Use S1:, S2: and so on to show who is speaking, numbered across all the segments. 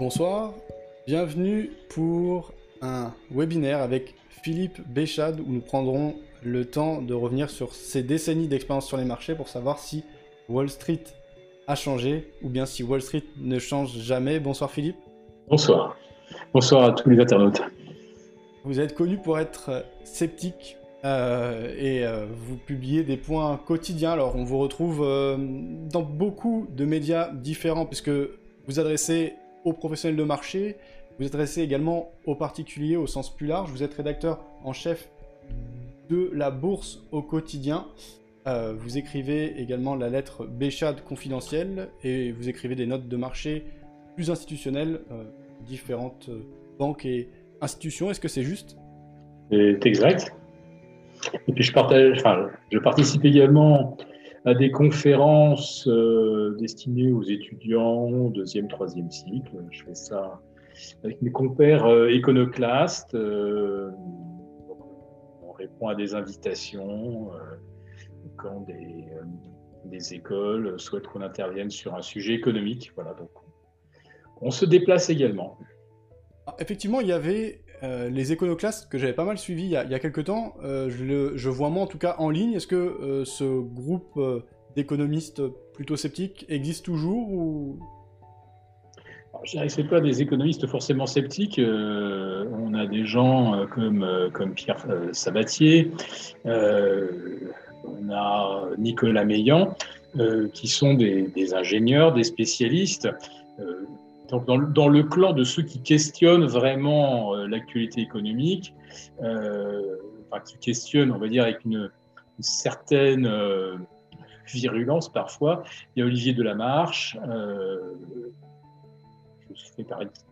S1: Bonsoir, bienvenue pour un webinaire avec Philippe Béchade où nous prendrons le temps de revenir sur ces décennies d'expérience sur les marchés pour savoir si Wall Street a changé ou bien si Wall Street ne change jamais. Bonsoir Philippe.
S2: Bonsoir. Bonsoir à tous les internautes.
S1: Vous êtes connu pour être sceptique euh, et euh, vous publiez des points quotidiens. Alors on vous retrouve euh, dans beaucoup de médias différents puisque vous adressez aux professionnels de marché, vous adressez également aux particuliers au sens plus large. Vous êtes rédacteur en chef de la bourse au quotidien. vous écrivez également la lettre Béchade confidentielle et vous écrivez des notes de marché plus institutionnelles, différentes banques et institutions. Est-ce que c'est juste?
S2: C'est exact. Et puis je, partage, enfin, je participe également à des conférences euh, destinées aux étudiants deuxième, troisième cycle. Je fais ça avec mes compères euh, iconoclastes. Euh, on répond à des invitations quand des, des, écoles souhaitent qu'on intervienne sur un sujet économique. Voilà, donc on se déplace également.
S1: Ah, effectivement, il y avait euh, les éconoclastes que j'avais pas mal suivis il y a, quelques temps, euh, je, vois moi en tout cas en ligne. Est-ce que euh, ce groupe d'économistes plutôt sceptiques existe toujours ou...
S2: Je dirais que ce pas des économistes forcément sceptiques. on a des gens comme, comme Pierre Sabatier, on a Nicolas Meillan, qui sont des, des, ingénieurs, des spécialistes donc dans, le clan de ceux qui questionnent vraiment euh, l'actualité économique, euh, qui questionnent, on va dire, avec une, certaine euh, virulence parfois, il y a Olivier Delamarche. je fais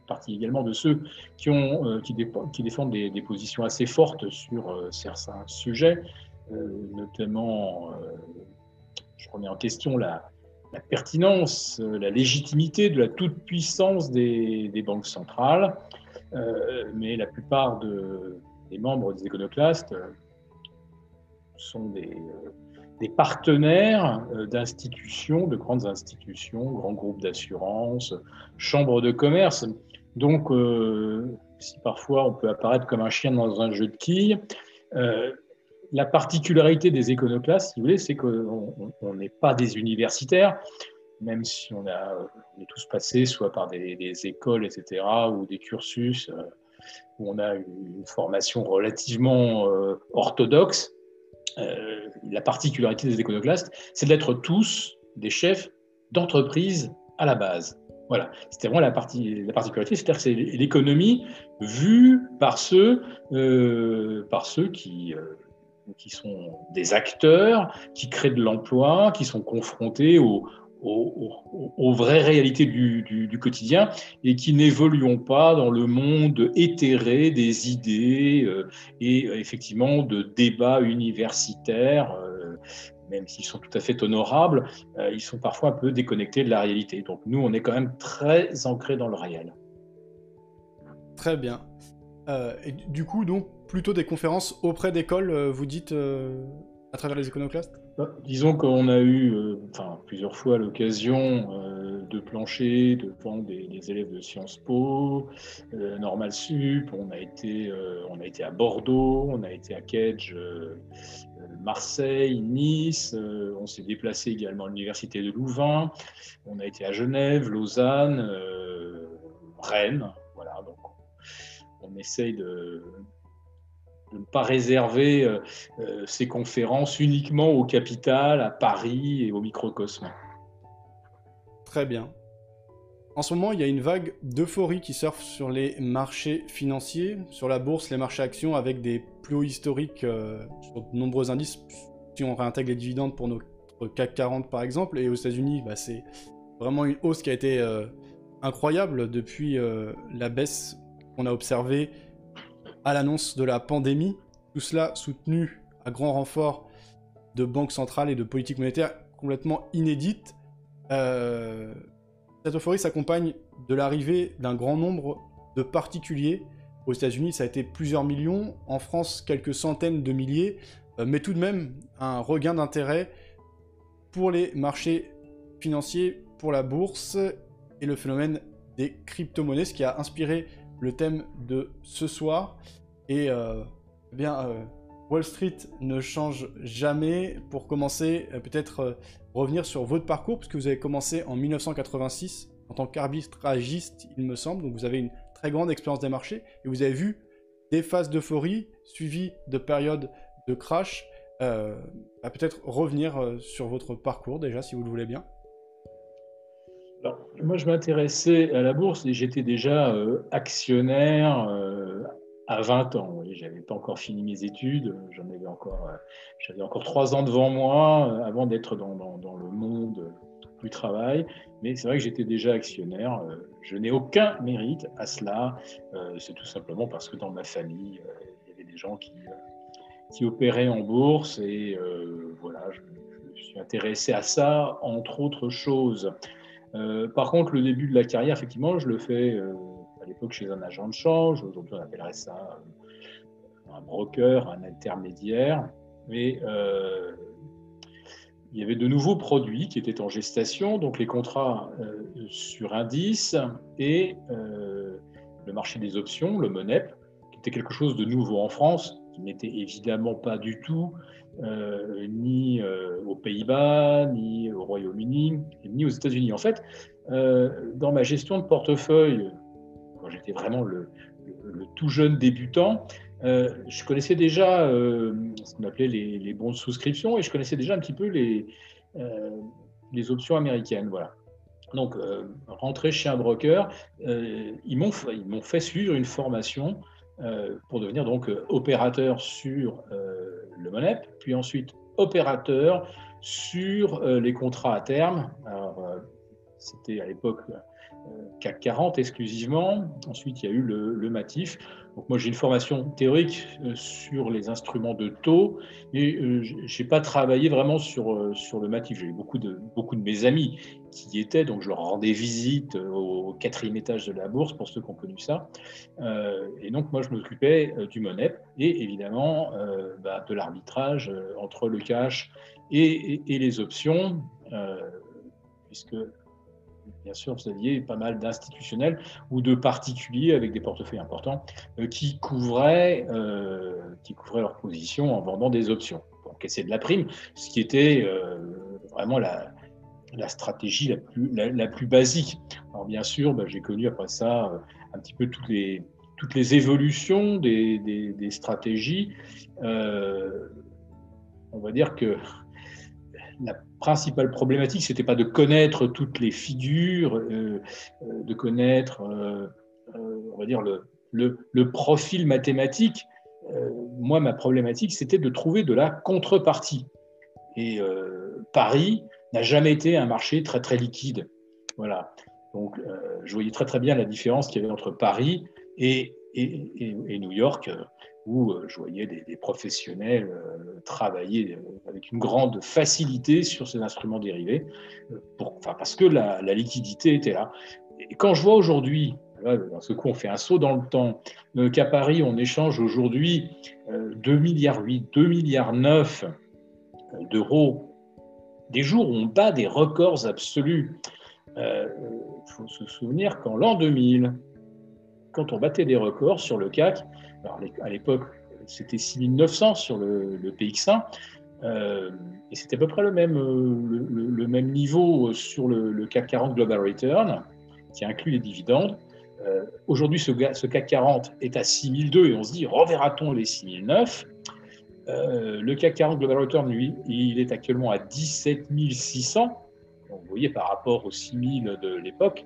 S2: partie également de ceux qui, ont, qui défendent des, des, positions assez fortes sur certains sujets, notamment, je remets en question la, la pertinence, euh, la légitimité de la toute-puissance des, banques centrales, euh, mais la plupart des membres des éconoclastes euh, sont des, partenaires d'institutions, de grandes institutions, grands groupes d'assurance, chambres de commerce. Donc, si parfois on peut apparaître comme un chien dans un jeu de quilles, la particularité des éconoclastes, si vous voulez, c'est qu'on n'est pas des universitaires, même si on, a, est tous passés soit par des, écoles, etc., ou des cursus euh, où on a une formation relativement euh, orthodoxe. Euh, la particularité des éconoclastes, c'est d'être tous des chefs d'entreprise à la base. Voilà, c'était vraiment la, partie, la particularité, c'est-à-dire que c'est l'économie vue par ceux, par ceux qui, qui sont des acteurs, qui créent de l'emploi, qui sont confrontés aux, vraies réalités du, quotidien et qui n'évoluent pas dans le monde éthéré des idées euh, et euh, effectivement de débats universitaires, euh, même s'ils sont tout à fait honorables, ils sont parfois un peu déconnectés de la réalité. Donc nous, on est quand même très ancrés dans le réel.
S1: Très bien. et du coup, donc, plutôt des conférences auprès d'écoles, euh, vous dites, euh, à travers les iconoclastes
S2: bah, Disons qu'on a eu euh, enfin, plusieurs fois l'occasion de plancher devant des, des, élèves de Sciences Po, Normal Sup, on a, été, on a été à Bordeaux, on a été à Kedge, Marseille, Nice, on s'est déplacé également à l'Université de Louvain, on a été à Genève, Lausanne, Rennes, voilà, donc on essaye de, de ne pas réserver euh, euh, ces conférences uniquement aux capitales, à Paris et au microcosme.
S1: Très bien. En ce moment, il y a une vague d'euphorie qui surfe sur les marchés financiers, sur la bourse, les marchés actions, avec des plus hauts historiques euh, sur de nombreux indices, si on réintègre les dividendes pour notre CAC 40 par exemple, et aux États-Unis, bah, c'est vraiment une hausse qui a été incroyable depuis la baisse qu'on a observée à l'annonce de la pandémie, tout cela soutenu à grand renfort de banques centrales et de politiques monétaires complètement inédites. Euh, cette euphorie s'accompagne de l'arrivée d'un grand nombre de particuliers. Aux États-Unis, ça a été plusieurs millions, en France, quelques centaines de milliers, euh, mais tout de même un regain d'intérêt pour les marchés financiers, pour la bourse, et le phénomène des crypto-monnaies, ce qui a inspiré le thème de ce soir. Et eh bien, Wall Street ne change jamais. Pour commencer, peut-être revenir sur votre parcours, puisque vous avez commencé en 1986 en tant qu'arbitragiste, il me semble. Donc vous avez une très grande expérience des marchés et vous avez vu des phases d'euphorie suivies de périodes de crash. Euh, peut-être revenir euh, sur votre parcours déjà, si vous le voulez bien.
S2: Alors, moi, je m'intéressais à la bourse et j'étais déjà euh, actionnaire à 20 ans. Je n'avais pas encore fini mes études, j'en avais encore, j'avais encore trois ans devant moi avant d'être dans, dans, le monde du travail. Mais c'est vrai que j'étais déjà actionnaire. Je n'ai aucun mérite à cela. C'est tout simplement parce que dans ma famille, il y avait des gens qui qui opérait en bourse et euh, voilà, je, suis intéressé à ça, entre autres choses. Euh, par contre, le début de la carrière, effectivement, je le fais euh, l'époque chez un agent de change. Aujourd'hui, on appellerait ça un broker, un intermédiaire. Mais il y avait de nouveaux produits qui étaient en gestation, donc les contrats sur indice et le marché des options, le MONEP, qui était quelque chose de nouveau en France n'était évidemment pas du tout euh, ni euh, aux Pays-Bas, ni au Royaume-Uni, ni aux États-Unis. En fait, euh, dans ma gestion de portefeuille, j'étais vraiment le, tout jeune débutant, je connaissais déjà ce qu'on appelait les, bons de souscription et je connaissais déjà un petit peu les, les options américaines. Voilà. Donc, rentrer chez un broker, ils m'ont fait suivre une formation euh, pour devenir donc euh, opérateur sur euh, le MONEP, puis ensuite opérateur sur les contrats à terme. Alors, c'était à l'époque CAC 40 exclusivement. Ensuite, il y a eu le, MATIF. Donc moi, j'ai une formation théorique euh, sur les instruments de taux, mais euh, je n'ai pas travaillé vraiment sur, euh, sur le matif. J'ai eu beaucoup de, beaucoup de mes amis qui y étaient, donc je leur rendais visite au quatrième étage de la bourse, pour ceux qui ont connu ça. et donc moi, je m'occupais du MONEP et évidemment bah, de l'arbitrage entre le cash et, et les options, puisque bien sûr, vous aviez pas mal d'institutionnels ou de particuliers avec des portefeuilles importants euh, qui, couvraient, euh, qui couvraient leur position en vendant des options pour encaisser de la prime, ce qui était euh, vraiment la, stratégie la plus, basique. Alors bien sûr, bah, j'ai connu après ça un petit peu toutes les, toutes les évolutions des stratégies. on va dire que la principale problématique, c'était pas de connaître toutes les figures, euh, euh, de connaître, euh, on va dire, le, profil mathématique. moi, ma problématique, c'était de trouver de la contrepartie. Et Paris n'a jamais été un marché très, très liquide. Voilà. Donc, je voyais très, très bien la différence qu'il y avait entre Paris et New York où euh, je voyais des, professionnels euh, travailler euh, avec une grande facilité sur ces instruments dérivés, parce que la, liquidité était là. Et quand je vois aujourd'hui, dans ce coup on fait un saut dans le temps, qu'à Paris on échange aujourd'hui 2 milliards 8, 2 milliards 9 d'euros, des jours où on bat des records absolus. Il faut se souvenir qu'en l'an 2000, quand on battait des records sur le CAC, à l'époque, c'était 6900 sur le, PX1, euh, et c'était à peu près le même, euh, le, même niveau sur le, CAC 40 Global Return, qui inclut les dividendes. Euh, aujourd'hui, ce, CAC 40 est à 6002 et on se dit, reverra-t-on les 6009 Le CAC 40 Global Return, lui, il est actuellement à 17 600. Vous voyez, par rapport aux 6000 de l'époque,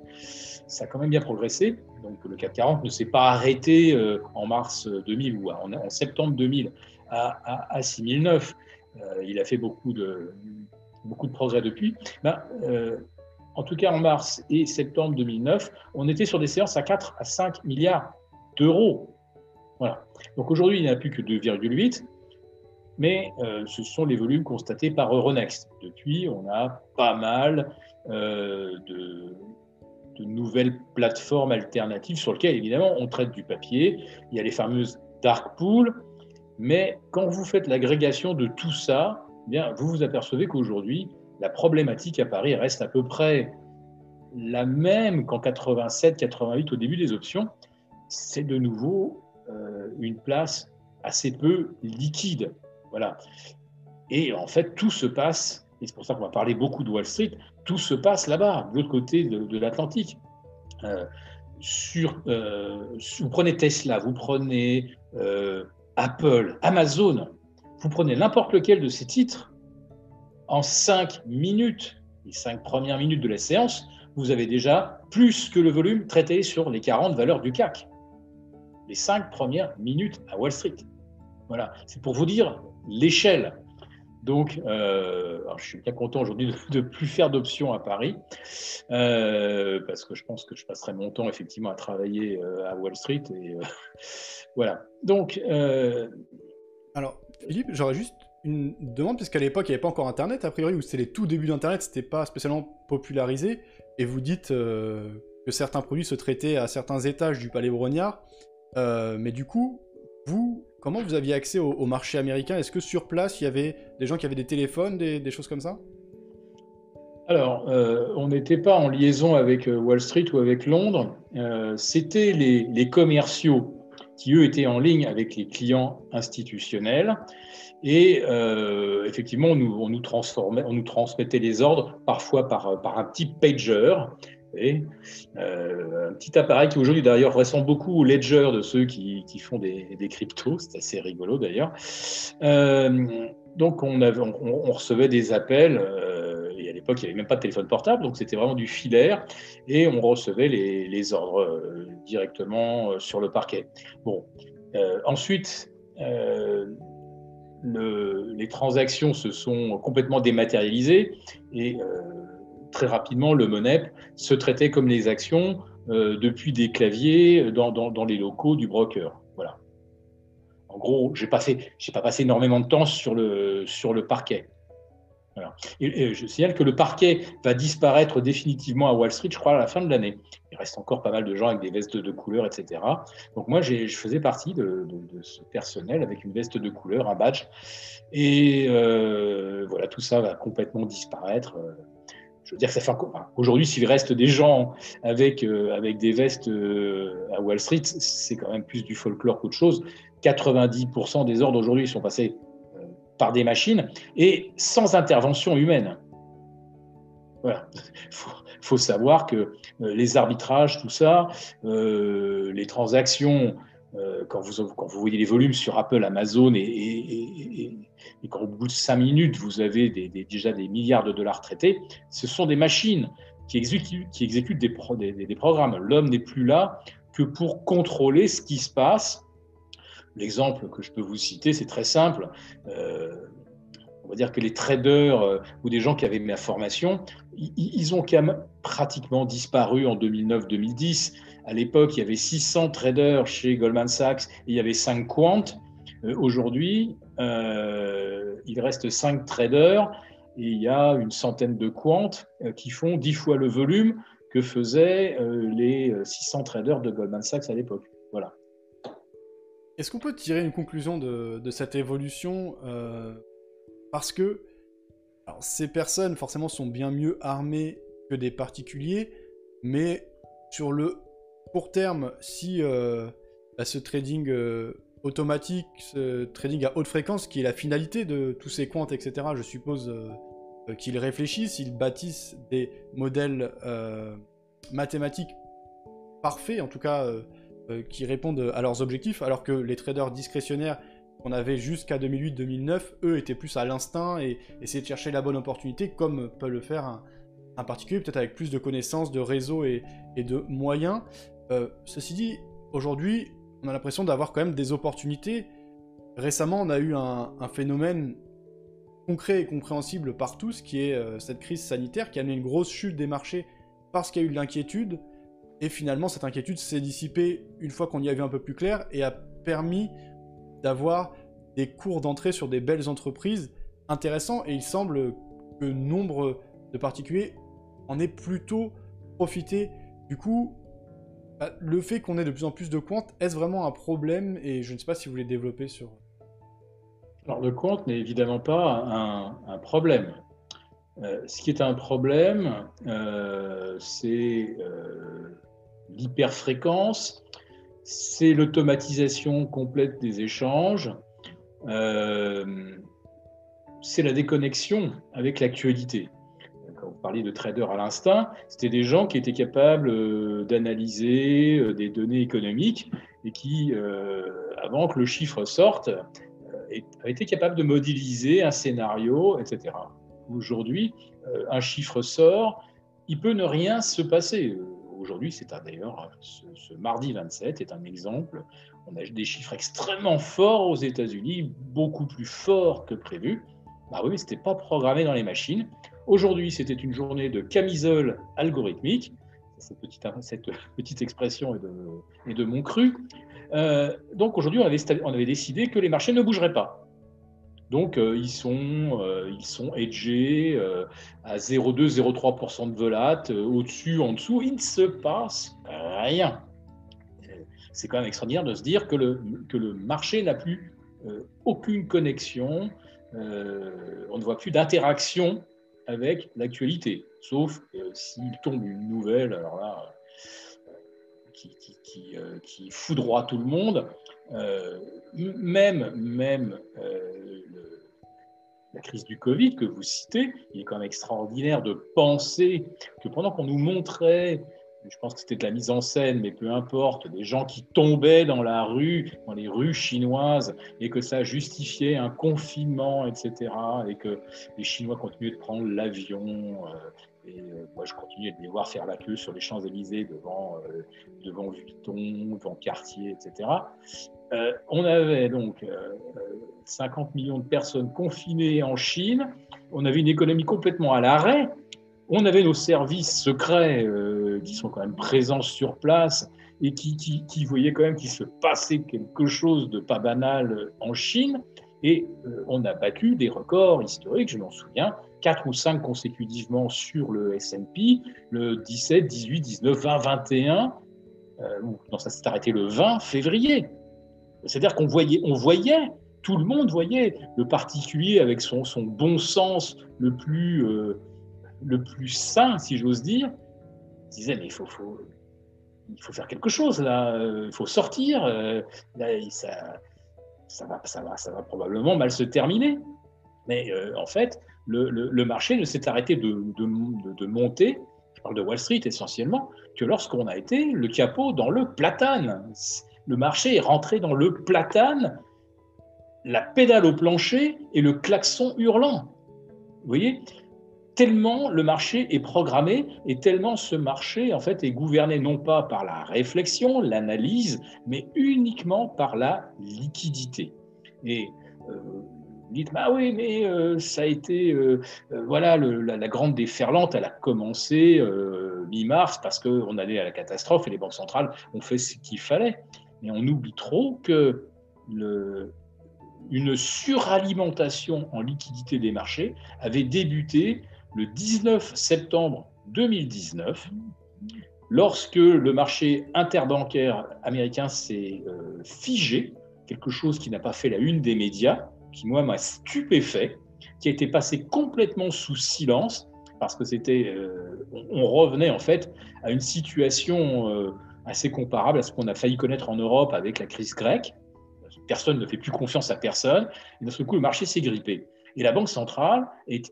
S2: ça a quand même bien progressé. Donc le CAC 40 ne s'est pas arrêté euh, en mars 2000 ou en, septembre 2000 à, à, 6009. Euh, il a fait beaucoup de, beaucoup de progrès depuis. Ben, euh, en tout cas, en mars et septembre 2009, on était sur des séances à 4 à 5 milliards d'euros. Voilà. Donc aujourd'hui, il n'y a plus que 2,8, mais ce sont les volumes constatés par Euronext. Depuis, on a pas mal de, de nouvelles plateformes alternatives sur lesquelles, évidemment, on traite du papier. Il y a les fameuses dark pools. Mais quand vous faites l'agrégation de tout ça, eh bien, vous vous apercevez qu'aujourd'hui, la problématique à Paris reste à peu près la même qu'en 87, 88 au début des options. C'est de nouveau euh, une place assez peu liquide. Voilà. Et en fait, tout se passe, et c'est pour ça qu'on va parler beaucoup de Wall Street, tout se passe là-bas, de l'autre côté de, l'Atlantique. Euh, euh, vous prenez Tesla, vous prenez Apple, Amazon, vous prenez n'importe lequel de ces titres, en 5 minutes, les 5 premières minutes de la séance, vous avez déjà plus que le volume traité sur les 40 valeurs du CAC. Les 5 premières minutes à Wall Street. Voilà, c'est pour vous dire l'échelle. Donc, euh, je suis bien content aujourd'hui de ne plus faire d'options à Paris, euh, parce que je pense que je passerai mon temps effectivement à travailler euh, à Wall Street. Et voilà. Donc.
S1: Alors, Philippe, j'aurais juste une demande, puisqu'à l'époque, il n'y avait pas encore Internet, a priori, ou c'était les tout débuts d'Internet, c'était pas spécialement popularisé, et vous dites que certains produits se traitaient à certains étages du palais Brognard. mais du coup, vous, comment vous aviez accès au, marché américain? Est-ce que sur place, il y avait des gens qui avaient des téléphones, des, choses comme ça?
S2: Alors, euh, on n'était pas en liaison avec euh, Wall Street ou avec Londres. Euh, c'était les, commerciaux qui, eux, étaient en ligne avec les clients institutionnels. Et effectivement, on nous, on nous transmettait les ordres, parfois par, par un petit pager. Euh, un petit appareil qui aujourd'hui d'ailleurs ressemble beaucoup au ledger de ceux qui, font des, cryptos, c'est assez rigolo d'ailleurs. Euh, donc on, recevait des appels, euh, et à l'époque il n'y avait même pas de téléphone portable, donc c'était vraiment du filaire, et on recevait les, ordres directement sur le parquet. Bon, ensuite, les transactions se sont complètement dématérialisées, et très rapidement, le MONEP se traitait comme les actions euh, depuis des claviers dans, dans, les locaux du broker. Voilà. En gros, je n'ai pas, pas passé énormément de temps sur le, parquet. Je signale que le parquet va disparaître définitivement à Wall Street, je crois, à la fin de l'année. Il reste encore pas mal de gens avec des vestes de couleur, etc. Donc moi, je faisais partie de, de, ce personnel avec une veste de couleur, un badge. Et euh, voilà, tout ça va complètement disparaître. Dire ça Aujourd'hui, s'il reste des gens avec, euh, avec des vestes euh, à Wall Street, c'est quand même plus du folklore qu'autre chose. 90% des ordres aujourd'hui sont passés euh, par des machines et sans intervention humaine. Voilà. Il faut, savoir que les arbitrages, tout ça, les transactions, quand, vous, quand vous voyez les volumes sur Apple, Amazon et et qu'au bout de cinq minutes, vous avez déjà des milliards de dollars traités, ce sont des machines qui exécutent, des, programmes. L'homme n'est plus là que pour contrôler ce qui se passe. L'exemple que je peux vous citer, c'est très simple. Euh, on va dire que les traders euh, ou des gens qui avaient ma formation, ils, ont quand même pratiquement disparu en 2009-2010. À l'époque, il y avait 600 traders chez Goldman Sachs et il y avait 5 quants. Euh, aujourd'hui, euh, il reste 5 traders et il y a une centaine de quants euh, qui font 10 fois le volume que faisaient les 600 traders de Goldman Sachs à l'époque. Voilà.
S1: Est-ce qu'on peut tirer une conclusion de, cette évolution Parce que ces personnes, forcément, sont bien mieux armées que des particuliers, mais sur le court terme, si bah, ce trading automatique, ce trading à haute fréquence, qui est la finalité de tous ces comptes, etc., je suppose euh, euh, qu'ils réfléchissent, ils bâtissent des modèles euh, mathématiques parfaits, en tout cas, qui répondent à leurs objectifs, alors que les traders discrétionnaires qu'on avait jusqu'à 2008-2009, eux étaient plus à l'instinct et essayaient de chercher la bonne opportunité, comme peut le faire un, particulier, peut-être avec plus de connaissances, de réseaux et, et de moyens. Ceci dit, aujourd'hui, on a l'impression d'avoir quand même des opportunités. Récemment, on a eu un, phénomène concret et compréhensible par tous, qui est euh, cette crise sanitaire qui a amené une grosse chute des marchés parce qu'il y a eu de l'inquiétude. Et finalement, cette inquiétude s'est dissipée une fois qu'on y a vu un peu plus clair et a permis d'avoir des cours d'entrée sur des belles entreprises intéressants. Et il semble que nombre de particuliers en aient plutôt profité. Du coup, bah, le fait qu'on ait de plus en plus de comptes, est-ce vraiment un problème Et je ne sais pas si vous voulez développer sur...
S2: Alors le compte n'est évidemment pas un, problème. ce qui est un problème, c'est l'hyperfréquence, c'est l'automatisation complète des échanges, c'est la déconnexion avec l'actualité. Parliez de traders à l'instant, c'était des gens qui étaient capables euh, d'analyser euh, des données économiques et qui, euh, avant que le chiffre sorte, avaient été capables de modéliser un scénario, etc. Aujourd'hui, un chiffre sort, il peut ne rien se passer. Aujourd'hui, c'est d'ailleurs, ce, mardi 27 est un exemple. On a des chiffres extrêmement forts aux États-Unis, beaucoup plus forts que prévu. Bah oui, mais ce n'était pas programmé dans les machines. Aujourd'hui, c'était une journée de camisole algorithmique. Cette petite, expression est de, mon cru. Euh, donc aujourd'hui, on avait, décidé que les marchés ne bougeraient pas. Donc euh, ils sont, euh, sont edgés à 0,2-0,3% de volat, au-dessus, en dessous, il ne se passe rien. C'est quand même extraordinaire de se dire que le, marché n'a plus aucune connexion euh, on ne voit plus d'interaction avec l'actualité, sauf euh, s'il tombe une nouvelle, alors là, euh, qui, qui, foudroie tout le monde. même même la crise du Covid que vous citez, il est quand même extraordinaire de penser que pendant qu'on nous montrait je pense que c'était de la mise en scène, mais peu importe, des gens qui tombaient dans la rue, dans les rues chinoises, et que ça justifiait un confinement, etc., et que les Chinois continuaient de prendre l'avion. Euh, et euh, moi, je continuais de les voir faire la queue sur les Champs-Élysées devant, euh, devant Vuitton, devant Cartier, etc. on avait donc 50 millions de personnes confinées en Chine. On avait une économie complètement à l'arrêt. On avait nos services secrets qui sont quand même présents sur place et qui, voyaient quand même qu'il se passait quelque chose de pas banal en Chine. Et euh, on a battu des records historiques, je m'en souviens, 4 ou 5 consécutivement sur le S&P, le 17, 18, 19, 20, 21, non, ça s'est arrêté le 20 février. C'est-à-dire qu'on voyait, on voyait, tout le monde voyait, le particulier avec son, son bon sens le plus, euh, le plus sain, si j'ose dire, disait mais il faut, il faut faire quelque chose là, euh, il faut sortir, euh, là, ça, ça, va, ça, va, ça va probablement mal se terminer. Mais euh, en fait, le, marché ne s'est arrêté de, de, monter, je parle de Wall Street essentiellement, que lorsqu'on a été le capot dans le platane. Le marché est rentré dans le platane, la pédale au plancher et le klaxon hurlant. Vous voyez? Tellement le marché est programmé et tellement ce marché en fait est gouverné non pas par la réflexion, l'analyse, mais uniquement par la liquidité. Et euh, vous dites bah oui mais euh, ça a été euh, voilà la, grande déferlante elle a commencé mi-mars parce qu'on allait à la catastrophe et les banques centrales ont fait ce qu'il fallait. Mais on oublie trop que une suralimentation en liquidité des marchés avait débuté le 19 septembre 2019, lorsque le marché interbancaire américain s'est euh, figé, quelque chose qui n'a pas fait la une des médias, qui moi m'a stupéfait, qui a été passé complètement sous silence, parce que c'était, euh, on, revenait en fait à une situation euh, assez comparable à ce qu'on a failli connaître en Europe avec la crise grecque. Personne ne fait plus confiance à personne, et d'un seul coup le marché s'est grippé. Et la Banque centrale est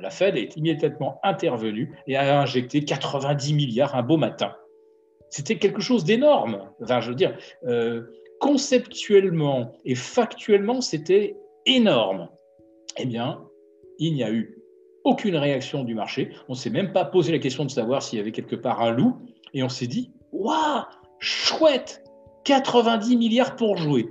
S2: la Fed est immédiatement intervenue et a injecté 90 milliards un beau matin. C'était quelque chose d'énorme. Enfin, je dire, euh, conceptuellement et factuellement, c'était énorme. Eh bien, il n'y a eu aucune réaction du marché. On ne s'est même pas posé la question de savoir s'il y avait quelque part un loup. Et on s'est dit, waouh, chouette, 90 milliards pour jouer.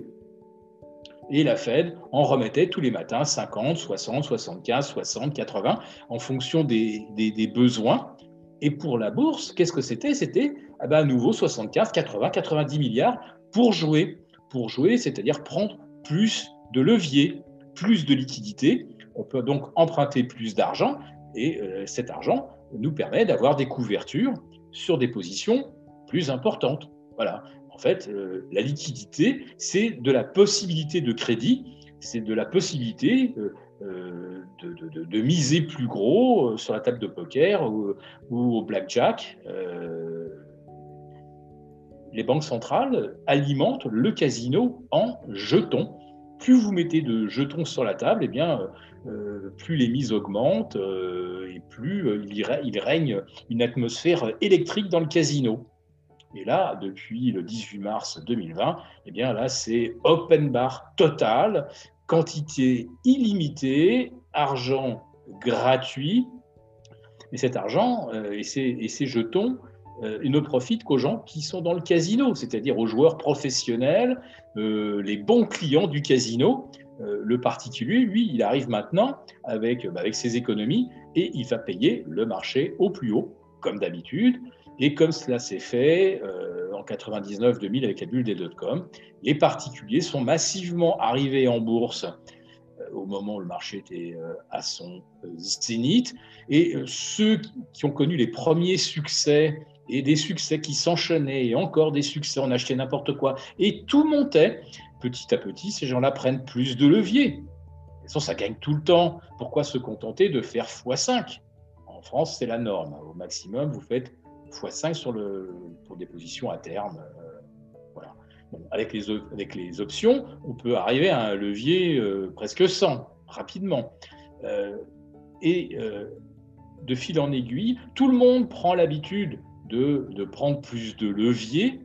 S2: Et la Fed en remettait tous les matins 50, 60, 75, 60, 80 en fonction des, besoins. Et pour la bourse, qu'est-ce que c'était? C'était ah ben, à nouveau 75, 80, 90 milliards pour jouer. Pour jouer, c'est-à-dire prendre plus de levier, plus de liquidité. On peut donc emprunter plus d'argent et euh, cet argent nous permet d'avoir des couvertures sur des positions plus importantes. Voilà. En fait, euh, la liquidité, c'est de la possibilité de crédit, c'est de la possibilité euh, de, miser plus gros sur la table de poker ou, au blackjack. les banques centrales alimentent le casino en jetons plus vous mettez de jetons sur la table, eh bien, euh, plus les mises augmentent euh, et plus euh, il, règne une atmosphère électrique dans le casino. Et là, depuis le 18 mars 2020, eh bien là, c'est open bar total, quantité illimitée, argent gratuit. Et cet argent et et ces jetons euh, ne profite qu'aux gens qui sont dans le casino, c'est-à-dire aux joueurs professionnels, euh, les bons clients du casino. Euh, le particulier, lui, il arrive maintenant bah, avec ses économies et il va payer le marché au plus haut, comme d'habitude. Et comme cela s'est fait en 99-2000 avec la bulle des dot-com, les particuliers sont massivement arrivés en bourse au moment où le marché était à son zénith. Et ceux qui ont connu les premiers succès et des succès qui s'enchaînaient et encore des succès, on achetait n'importe quoi et tout montait. Petit à petit, ces gens-là prennent plus de levier. De ça gagne tout le temps. Pourquoi se contenter de faire x5 En France, c'est la norme. Au maximum, vous faites x5 sur le, pour des positions à terme. Euh, voilà. avec, les, avec les options, on peut arriver à un levier euh, presque 100 rapidement. Euh, et de fil en aiguille, tout le monde prend l'habitude de, prendre plus de levier.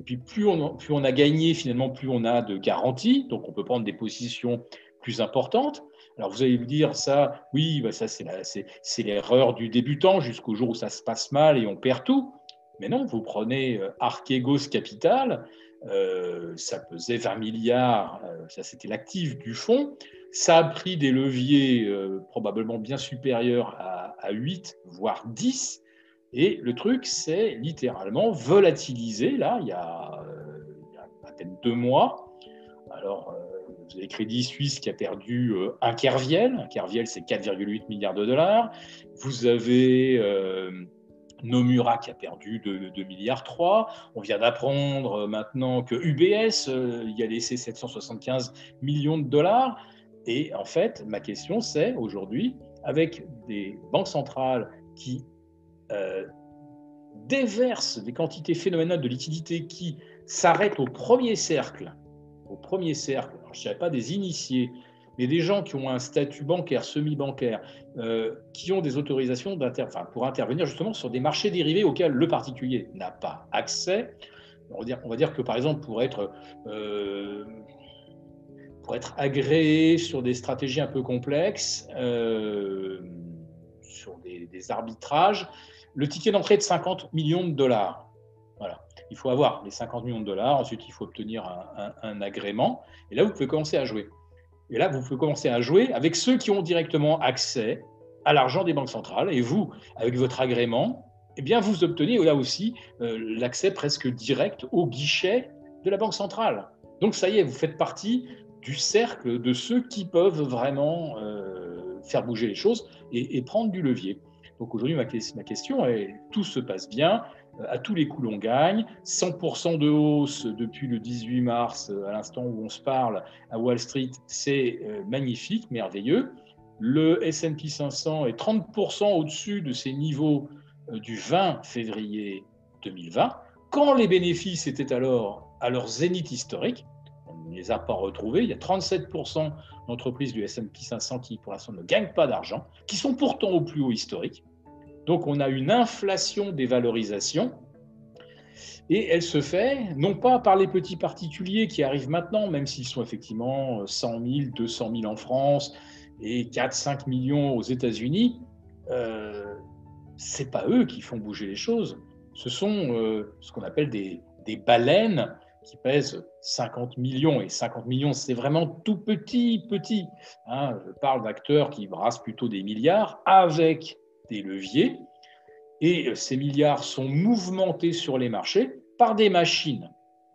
S2: Et puis plus on, plus on a gagné, finalement, plus on a de garanties. Donc on peut prendre des positions plus importantes. Alors vous allez vous dire ça, oui, bah ça c'est l'erreur du débutant jusqu'au jour où ça se passe mal et on perd tout. Mais non, vous prenez euh, Archegos Capital, euh, ça pesait 20 milliards, euh, ça c'était l'actif du fonds. Ça a pris des leviers probablement bien supérieurs à, à 8, voire 10. Et le truc, c'est littéralement volatiliser, là, il y a, à peine deux mois. Alors, vous avez Crédit Suisse qui a perdu euh, un Kerviel. Un Kerviel, c'est 4,8 milliards de dollars. Vous avez euh, Nomura qui a perdu 2, milliards 3. On vient d'apprendre maintenant que UBS y a laissé 775 millions de dollars. Et en fait, ma question, c'est aujourd'hui, avec des banques centrales qui euh, déverse des quantités phénoménales de liquidités qui s'arrêtent au premier cercle, au premier cercle, je ne dirais pas des initiés, mais des gens qui ont un statut bancaire, semi-bancaire, euh, qui ont des autorisations pour intervenir justement sur des marchés dérivés auxquels le particulier n'a pas accès. On va, dire, que par exemple, pour être, euh, pour être agréé sur des stratégies un peu complexes, sur des, des arbitrages, le ticket d'entrée de 50 millions de dollars. Voilà. Il faut avoir les 50 millions de dollars, ensuite il faut obtenir un, agrément, et là vous pouvez commencer à jouer. Et là vous pouvez commencer à jouer avec ceux qui ont directement accès à l'argent des banques centrales, et vous, avec votre agrément, eh bien vous obtenez là aussi euh, l'accès presque direct au guichet de la banque centrale. Donc ça y est, vous faites partie du cercle de ceux qui peuvent vraiment euh, faire bouger les choses et prendre du levier. Donc aujourd'hui, ma, question est, tout se passe bien, à tous les coups l'on gagne, 100% de hausse depuis le 18 mars, euh, à l'instant où on se parle, à Wall Street, c'est euh, magnifique, merveilleux. Le SP 500 est 30% au-dessus de ses niveaux du 20 février 2020, quand les bénéfices étaient alors à leur zénith historique. On ne les a pas retrouvés. Il y a 37% d'entreprises du S&P 500 qui, pour l'instant, ne gagnent pas d'argent, qui sont pourtant au plus haut historique. Donc, on a une inflation des valorisations et elle se fait non pas par les petits particuliers qui arrivent maintenant, même s'ils sont effectivement 100 000, 200 000 en France et 4-5 millions aux États-Unis. Euh, c'est pas eux qui font bouger les choses. Ce sont euh, ce qu'on appelle des, des baleines qui pèsent 50 millions, et 50 millions, c'est vraiment tout petit, petit. Hein. je parle d'acteurs qui brassent plutôt des milliards avec des leviers, et ces milliards sont mouvementés sur les marchés par des machines.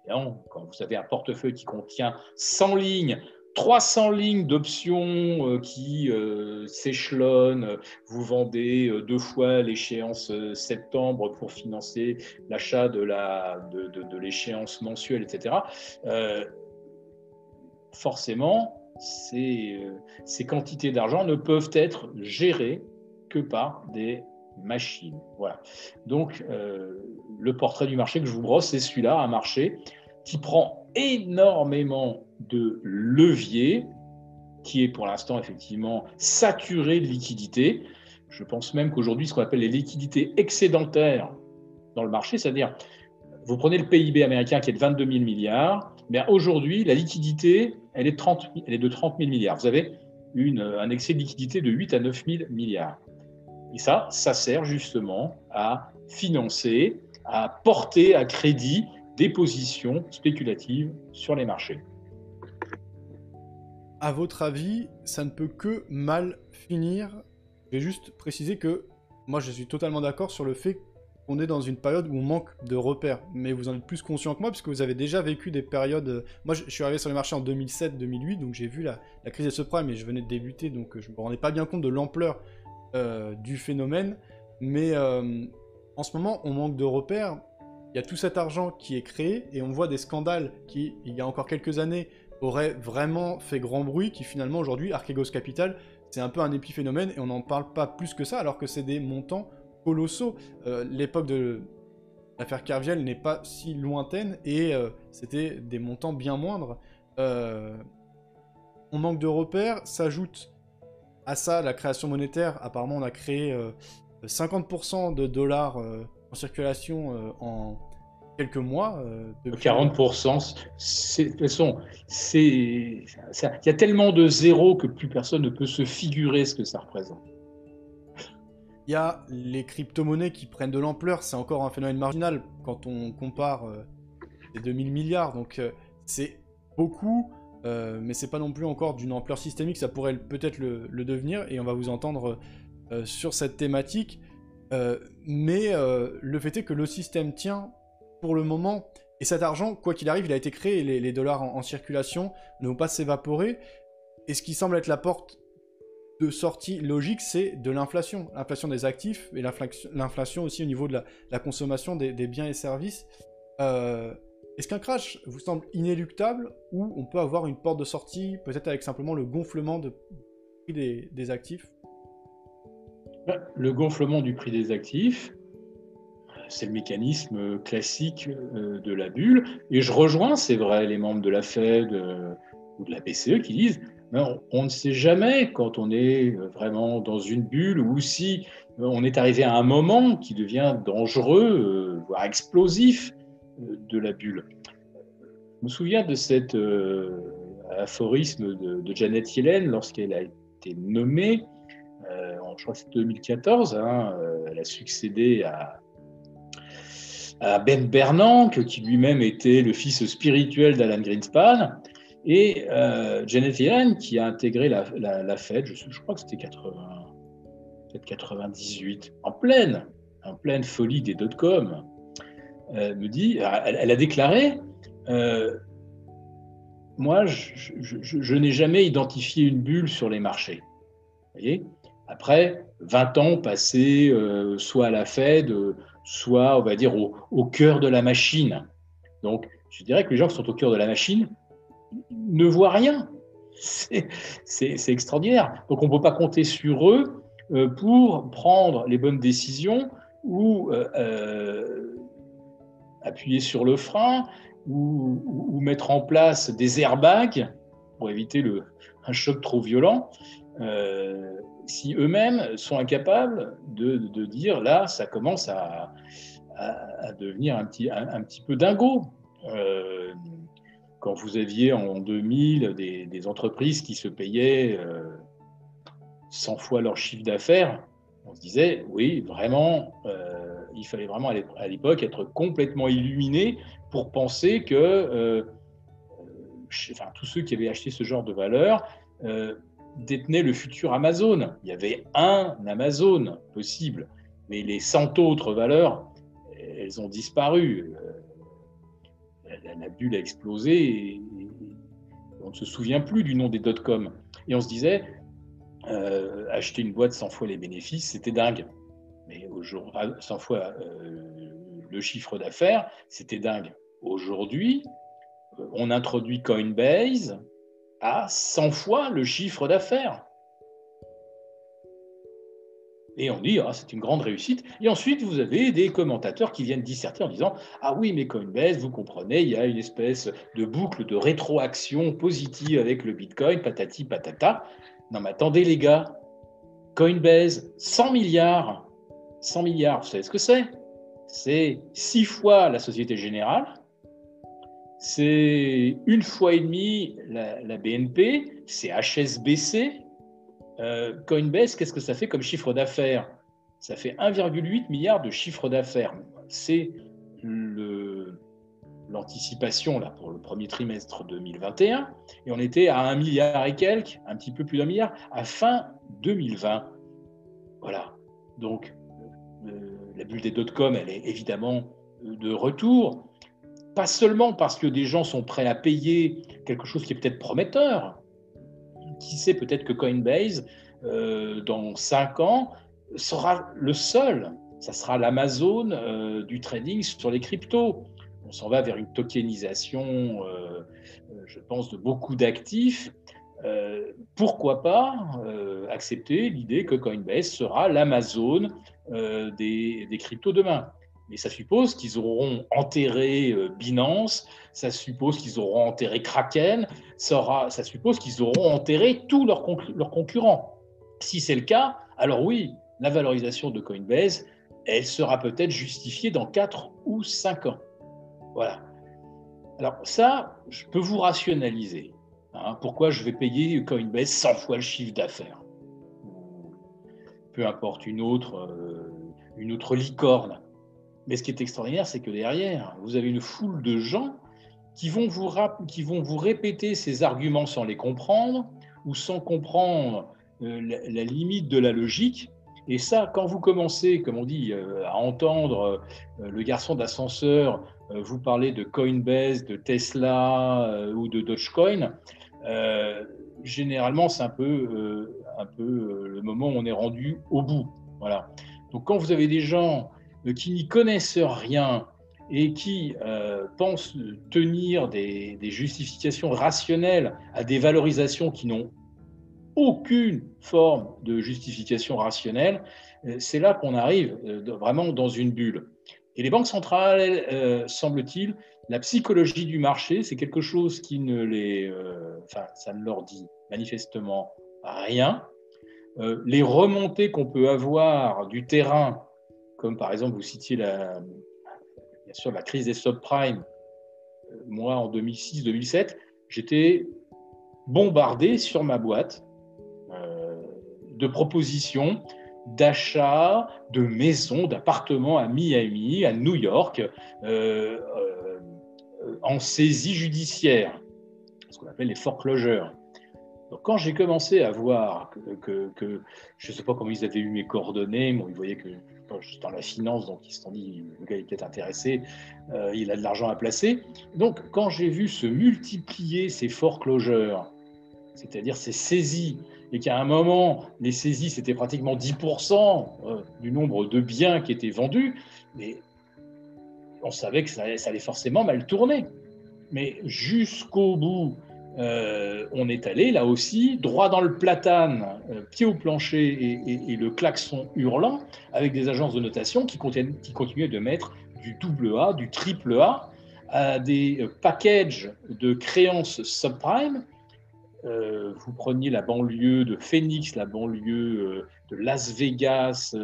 S2: quand vous avez un portefeuille qui contient 100 lignes 300 lignes d'options euh, qui euh, s'échelonnent. Vous vendez euh, deux fois l'échéance septembre pour financer l'achat de, de, de, l'échéance mensuelle, etc. forcément, ces, ces quantités d'argent ne peuvent être gérées que par des machines. Voilà. Donc, le portrait du marché que je vous brosse, c'est celui-là, un marché qui prend énormément de leviers, qui est pour l'instant effectivement saturé de liquidités. Je pense même qu'aujourd'hui, ce qu'on appelle les liquidités excédentaires dans le marché, c'est-à-dire, vous prenez le PIB américain qui est de 22 000 milliards, mais aujourd'hui, la liquidité, elle est, 30, elle est de 30 000 milliards. Vous avez un excès de liquidité de 8 à 9 000 milliards. Et ça, ça sert justement à financer, à porter à crédit des positions spéculatives sur les marchés.
S1: À votre avis, ça ne peut que mal finir Je vais juste préciser que moi je suis totalement d'accord sur le fait qu'on est dans une période où on manque de repères. Mais vous en êtes plus conscient que moi puisque vous avez déjà vécu des périodes... Moi je suis arrivé sur les marchés en 2007-2008, donc j'ai vu la, crise des subprimes et je venais de débuter, donc je ne me rendais pas bien compte de l'ampleur euh, du phénomène. Mais euh, en ce moment, on manque de repères il y a tout cet argent qui est créé et on voit des scandales qui, il y a encore quelques années, auraient vraiment fait grand bruit, qui finalement aujourd'hui, Archegos Capital, c'est un peu un épiphénomène et on n'en parle pas plus que ça, alors que c'est des montants colossaux. Euh, l'époque de l'affaire Carviel n'est pas si lointaine et euh, c'était des montants bien moindres. Euh, on manque de repères, s'ajoute à ça la création monétaire. Apparemment, on a créé 50% de dollars en circulation euh, en quelques mois.
S2: Euh, 40%, de toute façon, il y a tellement de zéros que plus personne ne peut se figurer ce que ça représente.
S1: Il y a les crypto-monnaies qui prennent de l'ampleur, c'est encore un phénomène marginal quand on compare euh, les 2000 milliards, donc euh, c'est beaucoup, euh, mais c'est pas non plus encore d'une ampleur systémique, ça pourrait peut-être le, devenir, et on va vous entendre sur cette thématique. Euh, mais euh, le fait est que le système tient pour le moment, et cet argent, quoi qu'il arrive, il a été créé, les, les dollars en, circulation ne vont pas s'évaporer, et ce qui semble être la porte de sortie logique, c'est de l'inflation. L'inflation des actifs et l'inflation aussi au niveau de la, consommation des, biens et services. Euh, est-ce qu'un crash vous semble inéluctable ou on peut avoir une porte de sortie, peut-être avec simplement le gonflement de prix des actifs?
S2: Le gonflement du prix des actifs, c'est le mécanisme classique euh, de la bulle. Et je rejoins, c'est vrai, les membres de la Fed euh, ou de la BCE qui disent on ne sait jamais quand on est vraiment dans une bulle ou si on est arrivé à un moment qui devient dangereux, euh, voire explosif de la bulle. Je me souviens de cet aphorisme de, Janet Yellen lorsqu'elle a été nommée je crois que c'est 2014, hein, euh, elle a succédé à, Ben Bernanke, qui lui-même était le fils spirituel d'Alan Greenspan, et euh, Janet Yellen, qui a intégré la, Fed, je, crois que c'était 98, en pleine, en folie des dot-com, euh, me dit, elle, a déclaré, moi, je, n'ai jamais identifié une bulle sur les marchés. Voyez? Après 20 ans passés euh, soit à la Fed, soit, on va dire, au, cœur de la machine. Donc, je dirais que les gens qui sont au cœur de la machine ne voient rien. C'est extraordinaire. Donc, on ne peut pas compter sur eux euh, pour prendre les bonnes décisions ou euh, appuyer sur le frein ou, mettre en place des airbags pour éviter un choc trop violent si eux-mêmes sont incapables de, dire là, ça commence à, devenir un petit, un, petit peu dingo. Euh, quand vous aviez en 2000 des, entreprises qui se payaient 100 euh, fois leur chiffre d'affaires, on se disait, oui, vraiment, euh, il fallait vraiment à l'époque être complètement illuminé pour penser que enfin, tous ceux qui avaient acheté ce genre de valeur détenait le futur Amazon. Il y avait un Amazon possible, mais les 100 autres valeurs, elles ont disparu. Euh, la, bulle a explosé et, on ne se souvient plus du nom des dot-com. Et on se disait, euh, acheter une boîte 100 fois les bénéfices, c'était dingue. Mais aujourd'hui, 100 ah, fois euh, le chiffre d'affaires, c'était dingue. Aujourd'hui, on introduit Coinbase, à 100 fois le chiffre d'affaires. Et on dit, ah, c'est une grande réussite. Et ensuite, vous avez des commentateurs qui viennent disserter en disant, ah oui, mais Coinbase, vous comprenez, il y a une espèce de boucle de rétroaction positive avec le Bitcoin, patati patata. Non, mais attendez, les gars, Coinbase, 100 milliards, 100 milliards, vous savez ce que c'est? C'est six fois la Société Générale, c'est une fois et demie la, BNP, c'est HSBC. Euh, Coinbase, qu'est-ce que ça fait comme chiffre d'affaires? Ça fait 1,8 milliard de chiffre d'affaires. C'est l'anticipation là pour le premier trimestre 2021 et on était à un milliard et quelques, un petit peu plus d'un milliard à fin 2020. Voilà. Donc la bulle des dot-com, elle est évidemment de retour pas seulement parce que des gens sont prêts à payer quelque chose qui est peut-être prometteur. Qui sait, peut-être que Coinbase, euh, dans cinq ans, sera le seul. Ça sera l'Amazon euh, du trading sur les cryptos. On s'en va vers une tokenisation, euh, je pense, de beaucoup d'actifs. Pourquoi pas accepter l'idée que Coinbase sera l'Amazon des, des cryptos demain mais ça suppose qu'ils auront enterré euh, Binance, ça suppose qu'ils auront enterré Kraken, ça, ça suppose qu'ils auront enterré tous leurs, leurs concurrents. Si c'est le cas, alors oui, la valorisation de Coinbase, elle sera peut-être justifiée dans 4 ou 5 ans. Voilà. Alors ça, je peux vous rationaliser. Hein, pourquoi je vais payer Coinbase 100 fois le chiffre d'affaires Peu importe une autre, euh, une autre licorne mais ce qui est extraordinaire, c'est que derrière, vous avez une foule de gens qui vont vous, qui vont vous répéter ces arguments sans les comprendre ou sans comprendre euh, la, limite de la logique. Et ça, quand vous commencez, comme on dit, euh, à entendre euh, le garçon d'ascenseur vous parler de Coinbase, de Tesla ou de Dogecoin, généralement, c'est un peu, un peu le moment où on est rendu au bout. Voilà. Donc, quand vous avez des gens euh, qui n'y connaissent rien et qui euh, pensent tenir des, justifications rationnelles à des valorisations qui n'ont aucune forme de justification rationnelle, euh, c'est là qu'on arrive vraiment dans une bulle. Et les banques centrales, semble-t-il, la psychologie du marché, c'est quelque chose qui ne les, enfin, ça ne leur dit manifestement rien. les remontées qu'on peut avoir du terrain comme par exemple vous citiez bien sûr la crise des subprimes, euh, moi en 2006-2007, j'étais bombardé sur ma boîte euh, de propositions d'achat de maisons, d'appartements à Miami, à New York, euh, en saisie judiciaire, ce qu'on appelle les foreclosures. Donc, quand j'ai commencé à voir que, je ne sais pas comment ils avaient eu mes coordonnées, bon, ils voyaient que je suis dans la finance, donc ils se sont dit, le gars est peut-être intéressé, euh, il a de l'argent à placer. Donc, quand j'ai vu se multiplier ces foreclosures, c'est-à-dire ces saisies, et qu'à un moment, les saisies, c'était pratiquement 10% euh, du nombre de biens qui étaient vendus, mais on savait que ça allait forcément mal tourner. Mais jusqu'au bout, euh, on est allé là aussi droit dans le platane, euh, pied au plancher et, le klaxon hurlant, avec des agences de notation qui, continuaient de mettre du double A, du triple A, à des packages de créances subprime. Vous preniez la banlieue de Phoenix, la banlieue de Las Vegas,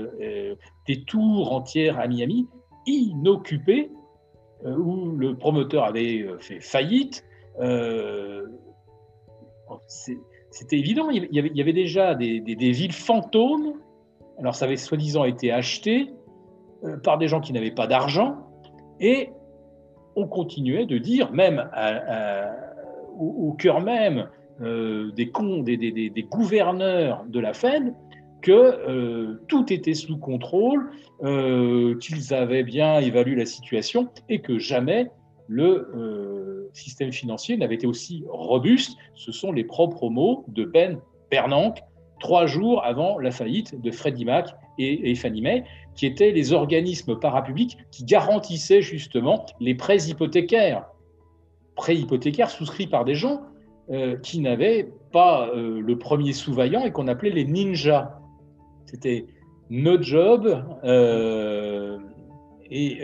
S2: des tours entières à Miami, inoccupées, où le promoteur avait fait faillite, euh, c'était évident, il y, avait, déjà des, villes fantômes. Alors ça avait soi-disant été acheté euh, par des gens qui n'avaient pas d'argent. Et on continuait de dire, même au, cœur même euh, des, des, des, gouverneurs de la Fed, que tout était sous contrôle, qu'ils avaient bien évalué la situation et que jamais le système financier n'avait été aussi robuste. Ce sont les propres mots de Ben Bernanke, trois jours avant la faillite de Freddie Mac et, Fannie Mae, qui étaient les organismes parapublics qui garantissaient justement les prêts hypothécaires. Prêts hypothécaires souscrits par des gens qui n'avaient pas le premier sous-vaillant et qu'on appelait les ninjas. C'était no job et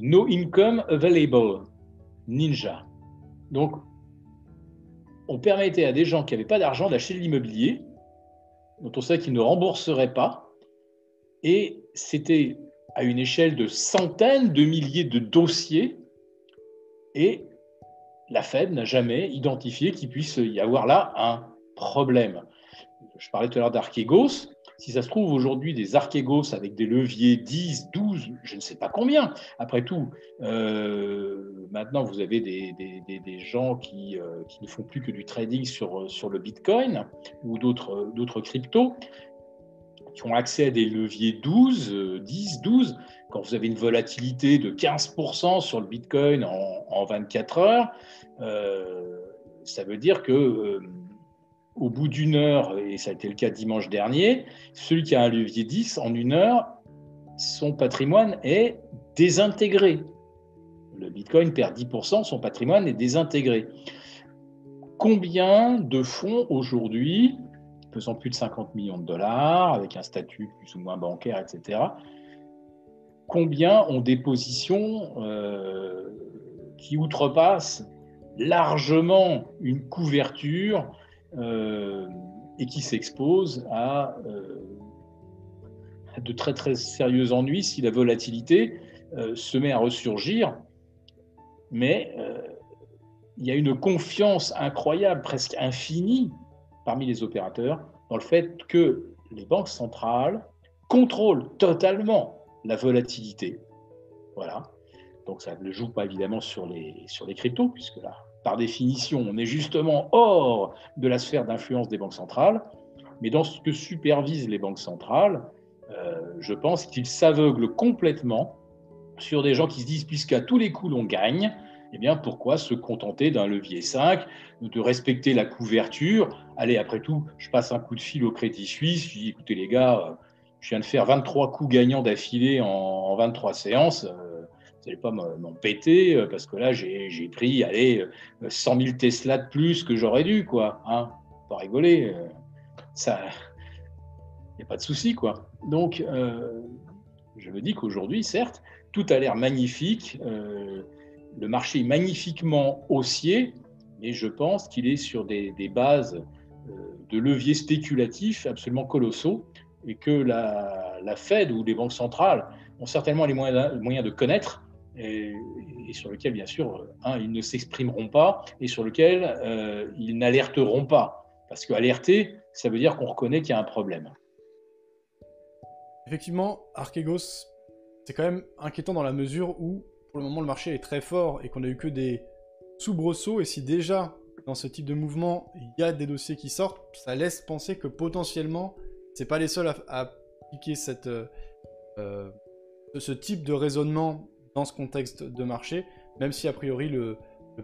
S2: no income available, ninja. Donc, on permettait à des gens qui n'avaient pas d'argent d'acheter de l'immobilier, dont on sait qu'ils ne rembourseraient pas, et c'était à une échelle de centaines de milliers de dossiers, et la Fed n'a jamais identifié qu'il puisse y avoir là un problème. Je parlais tout à l'heure d'Archegos. Si ça se trouve aujourd'hui des Archegos avec des leviers 10, 12, je ne sais pas combien. Après tout, euh, maintenant vous avez des, gens qui, euh, qui, ne font plus que du trading sur, sur le Bitcoin ou d'autres cryptos qui ont accès à des leviers 12, 10, 12, quand vous avez une volatilité de 15% sur le Bitcoin en, 24 heures, euh, ça veut dire que euh, au bout d'une heure, et ça a été le cas dimanche dernier, celui qui a un levier 10, en une heure, son patrimoine est désintégré. Le Bitcoin perd 10%, son patrimoine est désintégré. Combien de fonds aujourd'hui pesant plus de 50 millions de dollars, avec un statut plus ou moins bancaire, etc. Combien ont des positions euh, qui outrepassent largement une couverture euh, et qui s'exposent à, euh, de très très sérieux ennuis si la volatilité se met à ressurgir. Mais il y a une confiance incroyable, presque infinie, parmi les opérateurs dans le fait que les banques centrales contrôlent totalement la volatilité. Voilà. Donc ça ne joue pas évidemment sur les, sur les cryptos, puisque là, par définition, on est justement hors de la sphère d'influence des banques centrales. Mais dans ce que supervisent les banques centrales, euh, je pense qu'ils s'aveuglent complètement sur des gens qui se disent, puisqu'à tous les coups l'on gagne, eh bien, pourquoi se contenter d'un levier 5, de respecter la couverture? Allez, après tout, je passe un coup de fil au Crédit Suisse, je dis, écoutez les gars, euh, je viens de faire 23 coups gagnants d'affilée en, 23 séances, euh, vous n'allez pas m'en péter, euh, parce que là, j'ai pris, allez, 100 000 Tesla de plus que j'aurais dû, quoi. Hein pas rigoler. il n'y a pas de souci, quoi. Donc, je me dis qu'aujourd'hui, certes, tout a l'air magnifique le marché est magnifiquement haussier, mais je pense qu'il est sur des, bases euh, de leviers spéculatifs absolument colossaux et que la, Fed ou les banques centrales ont certainement les moyens, de connaître et, sur lequel, bien sûr, ils ne s'exprimeront pas et sur lequel euh, ils n'alerteront pas. Parce qu'alerter, ça veut dire qu'on reconnaît qu'il y a un problème.
S1: Effectivement, Archegos, c'est quand même inquiétant dans la mesure où pour le moment le marché est très fort et qu'on a eu que des soubresauts, et si déjà dans ce type de mouvement il y a des dossiers qui sortent, ça laisse penser que potentiellement c'est pas les seuls à, appliquer cette, euh, euh, ce type de raisonnement dans ce contexte de marché, même si a priori le,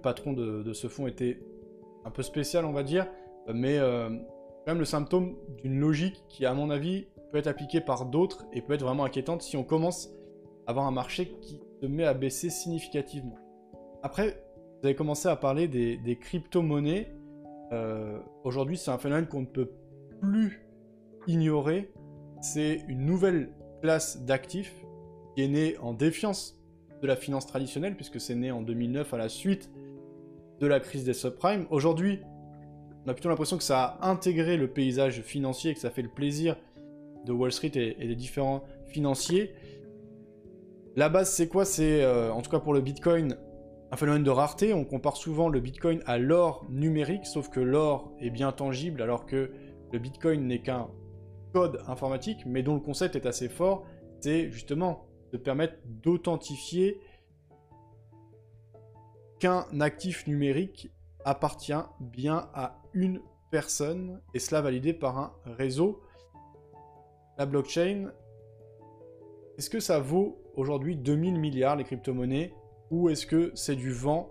S1: patron de, ce fonds était un peu spécial on va dire, mais euh, quand même le symptôme d'une logique qui à mon avis peut être appliquée par d'autres et peut être vraiment inquiétante si on commence à avoir un marché qui se met à baisser significativement. Après, vous avez commencé à parler des, crypto-monnaies. Euh, aujourd'hui, c'est un phénomène qu'on ne peut plus ignorer. C'est une nouvelle classe d'actifs qui est née en défiance de la finance traditionnelle, puisque c'est né en 2009 à la suite de la crise des subprimes. Aujourd'hui, on a plutôt l'impression que ça a intégré le paysage financier et que ça fait le plaisir de Wall Street et des différents financiers. La base, c'est quoi? C'est, euh, en tout cas pour le Bitcoin, un phénomène de rareté. On compare souvent le Bitcoin à l'or numérique, sauf que l'or est bien tangible, alors que le Bitcoin n'est qu'un code informatique, mais dont le concept est assez fort. C'est justement de permettre d'authentifier qu'un actif numérique appartient bien à une personne, et cela validé par un réseau. La blockchain, est-ce que ça vaut aujourd'hui 2000 milliards les crypto-monnaies ou est-ce que c'est du vent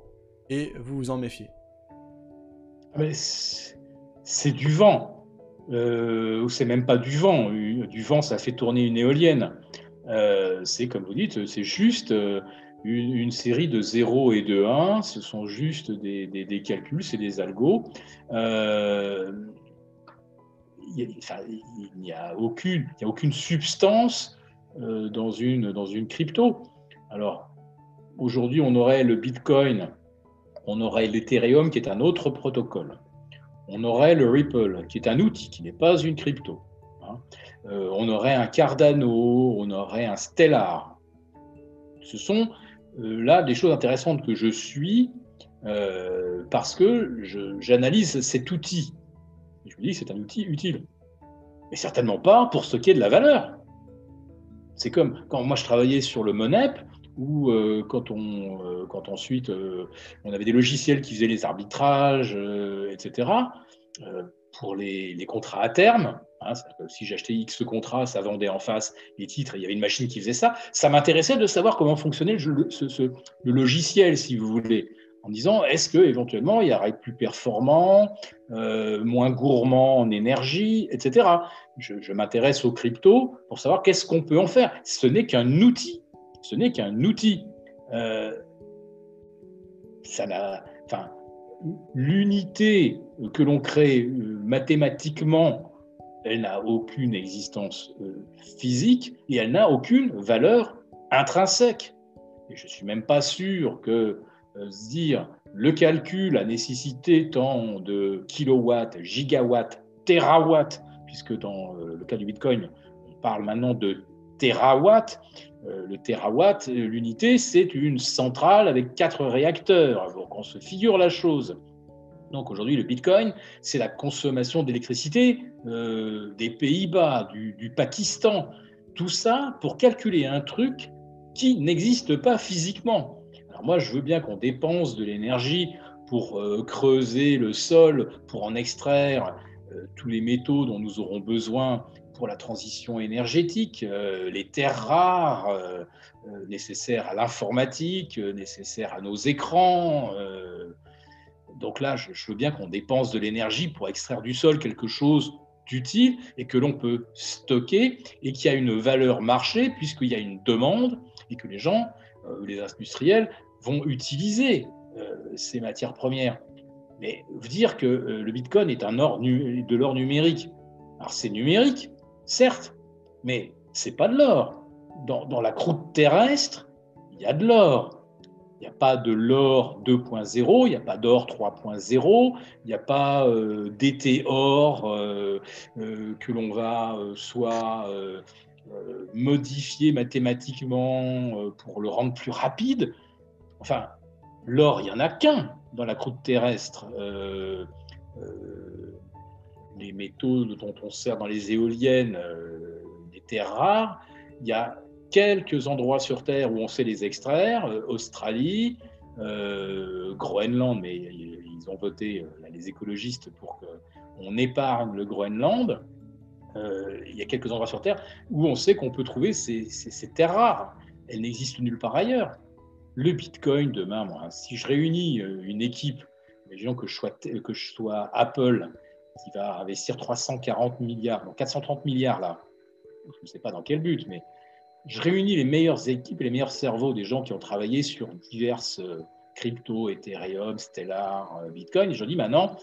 S1: et vous vous en méfiez?
S2: Ah, C'est du vent. Euh, c'est même pas du vent. Du vent, ça fait tourner une éolienne. Euh, c'est comme vous dites, c'est juste. Euh, une, série de 0 et de 1, ce sont juste des, calculs, c'est des algos. Euh, il n'y a, aucune, substance dans une crypto. Alors, aujourd'hui, on aurait le Bitcoin, on aurait l'Ethereum qui est un autre protocole. On aurait le Ripple qui est un outil, qui n'est pas une crypto. Hein. Euh, on aurait un Cardano, on aurait un Stellar. Ce sont euh, là des choses intéressantes que je suis euh, parce que j'analyse cet outil. je me dis que c'est un outil utile. Mais certainement pas pour stocker de la valeur. C'est comme quand moi je travaillais sur le Monep, ou euh, quand, on, quand ensuite on avait des logiciels qui faisaient les arbitrages, etc. pour les, contrats à terme, Hein, si j'achetais X contrat, ça vendait en face les titres, il y avait une machine qui faisait ça. Ça m'intéressait de savoir comment fonctionnait le, logiciel, si vous voulez, en disant est-ce que éventuellement il y aurait plus performant, euh, moins gourmand en énergie, etc. Je, m'intéresse aux crypto pour savoir qu'est-ce qu'on peut en faire. Ce n'est qu'un outil. Ce n'est qu'un outil. Euh, enfin, l'unité que l'on crée euh, mathématiquement elle n'a aucune existence euh, physique et elle n'a aucune valeur intrinsèque. Et je ne suis même pas sûr que dire le calcul a nécessité tant de kilowatts, gigawatts, terawatts, puisque dans le cas du Bitcoin, on parle maintenant de terawatts. Le terawatt, l'unité, c'est une centrale avec quatre réacteurs. Donc on se figure la chose. Donc aujourd'hui, le Bitcoin, c'est la consommation d'électricité euh, des Pays-Bas, du, Pakistan. Tout ça pour calculer un truc qui n'existe pas physiquement. Alors moi, je veux bien qu'on dépense de l'énergie pour euh, creuser le sol, pour en extraire euh, tous les métaux dont nous aurons besoin pour la transition énergétique, les terres rares nécessaires à l'informatique, nécessaires à nos écrans donc là, je, veux bien qu'on dépense de l'énergie pour extraire du sol quelque chose d'utile et que l'on peut stocker et qui a une valeur marché puisqu'il y a une demande et que les gens, euh, les industriels, vont utiliser euh, ces matières premières. Mais dire que euh, le Bitcoin est un or de l'or numérique, alors c'est numérique, certes, mais c'est pas de l'or. dans la croûte terrestre, il y a de l'or. Il n'y a pas de l'or 2.0, il n'y a pas d'or 3.0, il n'y a pas euh, d'été or euh, euh, que l'on va soit modifier mathématiquement pour le rendre plus rapide. Enfin, l'or, il n'y en a qu'un dans la croûte terrestre. Les métaux dont on sert dans les éoliennes, des terres rares, il y a quelques endroits sur Terre où on sait les extraire, euh, Australie, euh, Groenland, mais ils ont voté, euh, les écologistes, pour qu'on épargne le Groenland. il y a quelques endroits sur Terre où on sait qu'on peut trouver ces, terres rares. Elles n'existent nulle part ailleurs. Le Bitcoin, demain, moi, si je réunis une équipe, imaginons que que je sois Apple, qui va investir 340 milliards, donc 430 milliards là, je ne sais pas dans quel but, mais je réunis les meilleures équipes les meilleurs cerveaux des gens qui ont travaillé sur diverses euh, cryptos, Ethereum, Stellar, euh, Bitcoin. Et je dis maintenant,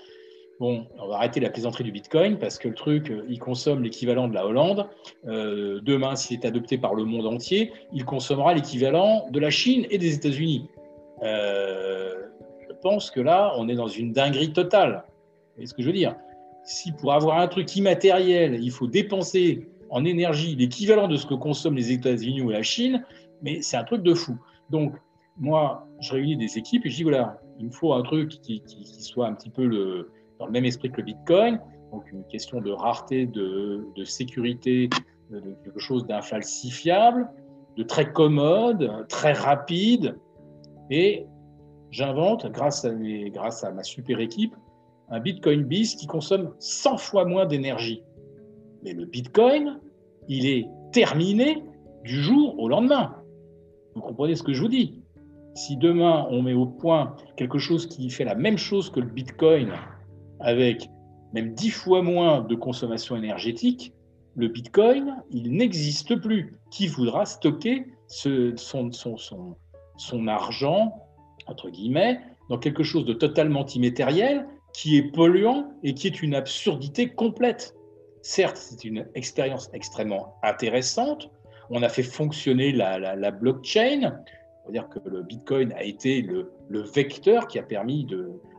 S2: bon, on va arrêter la plaisanterie du Bitcoin parce que le truc, euh, il consomme l'équivalent de la Hollande. demain, s'il est adopté par le monde entier, il consommera l'équivalent de la Chine et des États-Unis. je pense que là, on est dans une dinguerie totale. Vous voyez ce que je veux dire? Si pour avoir un truc immatériel, il faut dépenser en énergie l'équivalent de ce que consomment les États-Unis ou la Chine, mais c'est un truc de fou. Donc, moi, je réunis des équipes et je dis voilà, il me faut un truc qui, soit un petit peu dans le même esprit que le Bitcoin, donc une question de rareté, de, sécurité, de, quelque chose d'infalsifiable, de très commode, très rapide. Et j'invente, grâce à, grâce à ma super équipe, un Bitcoin Biz qui consomme 100 fois moins d'énergie. Mais le Bitcoin, il est terminé du jour au lendemain. Vous comprenez ce que je vous dis? Si demain on met au point quelque chose qui fait la même chose que le Bitcoin, avec même dix fois moins de consommation énergétique, le Bitcoin, il n'existe plus. Qui voudra stocker son, son argent, entre guillemets, dans quelque chose de totalement immatériel, qui est polluant et qui est une absurdité complète. Certes, c'est une expérience extrêmement intéressante. On a fait fonctionner la, blockchain. On va dire que le Bitcoin a été le, vecteur qui a permis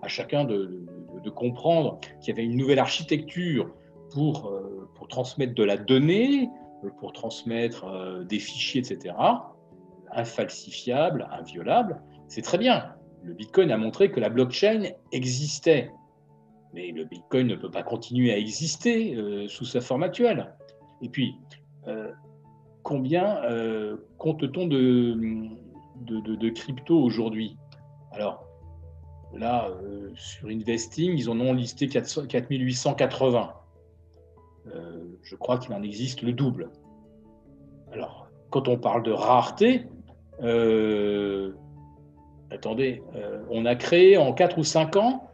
S2: à chacun de, comprendre qu'il y avait une nouvelle architecture pour, euh, transmettre de la donnée, pour transmettre euh, des fichiers, etc., infalsifiables, inviolables. C'est très bien. Le Bitcoin a montré que la blockchain existait. Mais le Bitcoin ne peut pas continuer à exister euh, sous sa forme actuelle. Et puis, euh, combien euh, compte-t-on de, de, crypto aujourd'hui? Alors, là, sur Investing, ils en ont listé 4880. je crois qu'il en existe le double. Alors, quand on parle de rareté, attendez, on a créé en 4 ou 5 ans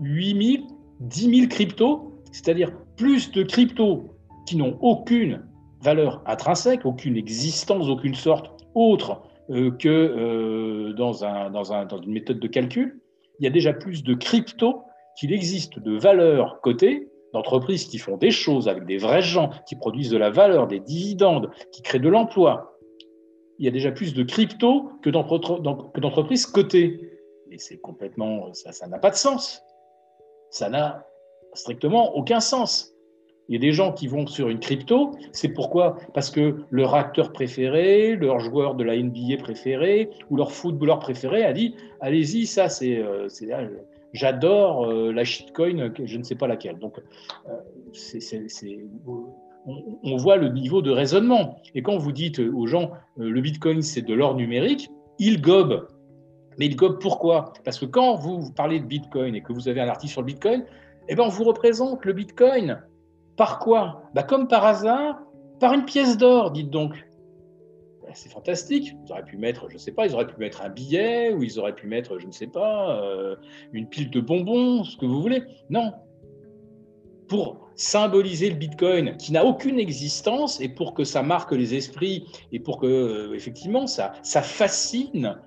S2: 8 000, 10 000 cryptos, c'est-à-dire plus de cryptos qui n'ont aucune valeur intrinsèque, aucune existence, aucune sorte autre euh, que euh, dans, un, dans, un, dans, une méthode de calcul. Il y a déjà plus de cryptos qu'il existe de valeurs cotées, d'entreprises qui font des choses avec des vrais gens, qui produisent de la valeur, des dividendes, qui créent de l'emploi. Il y a déjà plus de cryptos que d'entreprises cotées. Et c'est complètement, ça n'a pas de sens ça n'a strictement aucun sens. Il y a des gens qui vont sur une crypto, c'est pourquoi? Parce que leur acteur préféré, leur joueur de la NBA préféré ou leur footballeur préféré a dit allez-y, ça c'est, euh, euh, j'adore euh, la shitcoin, je ne sais pas laquelle. Donc on, voit le niveau de raisonnement. Et quand vous dites aux gens le bitcoin c'est de l'or numérique, ils gobent mais gobe pourquoi? Parce que quand vous parlez de Bitcoin et que vous avez un article sur le Bitcoin, eh ben on vous représente le Bitcoin. Par quoi? Bah Comme par hasard, par une pièce d'or, dites donc. Bah, c'est fantastique. Ils auraient pu mettre, je ne sais pas, ils auraient pu mettre un billet ou ils auraient pu mettre, je ne sais pas, euh, une pile de bonbons, ce que vous voulez. Non. Pour symboliser le Bitcoin qui n'a aucune existence et pour que ça marque les esprits et pour que, euh, effectivement, ça, ça fascine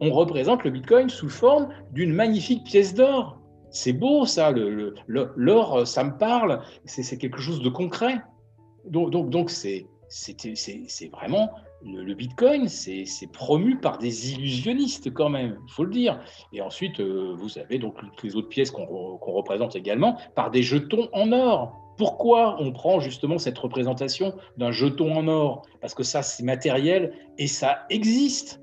S2: on représente le Bitcoin sous forme d'une magnifique pièce d'or. C'est beau ça, l'or, ça me parle, c'est quelque chose de concret. Donc, donc, donc c'est vraiment le, Bitcoin, c'est promu par des illusionnistes quand même, il faut le dire. Et ensuite, euh, vous avez donc les autres pièces qu'on représente également par des jetons en or. Pourquoi on prend justement cette représentation d'un jeton en or? Parce que ça, c'est matériel et ça existe.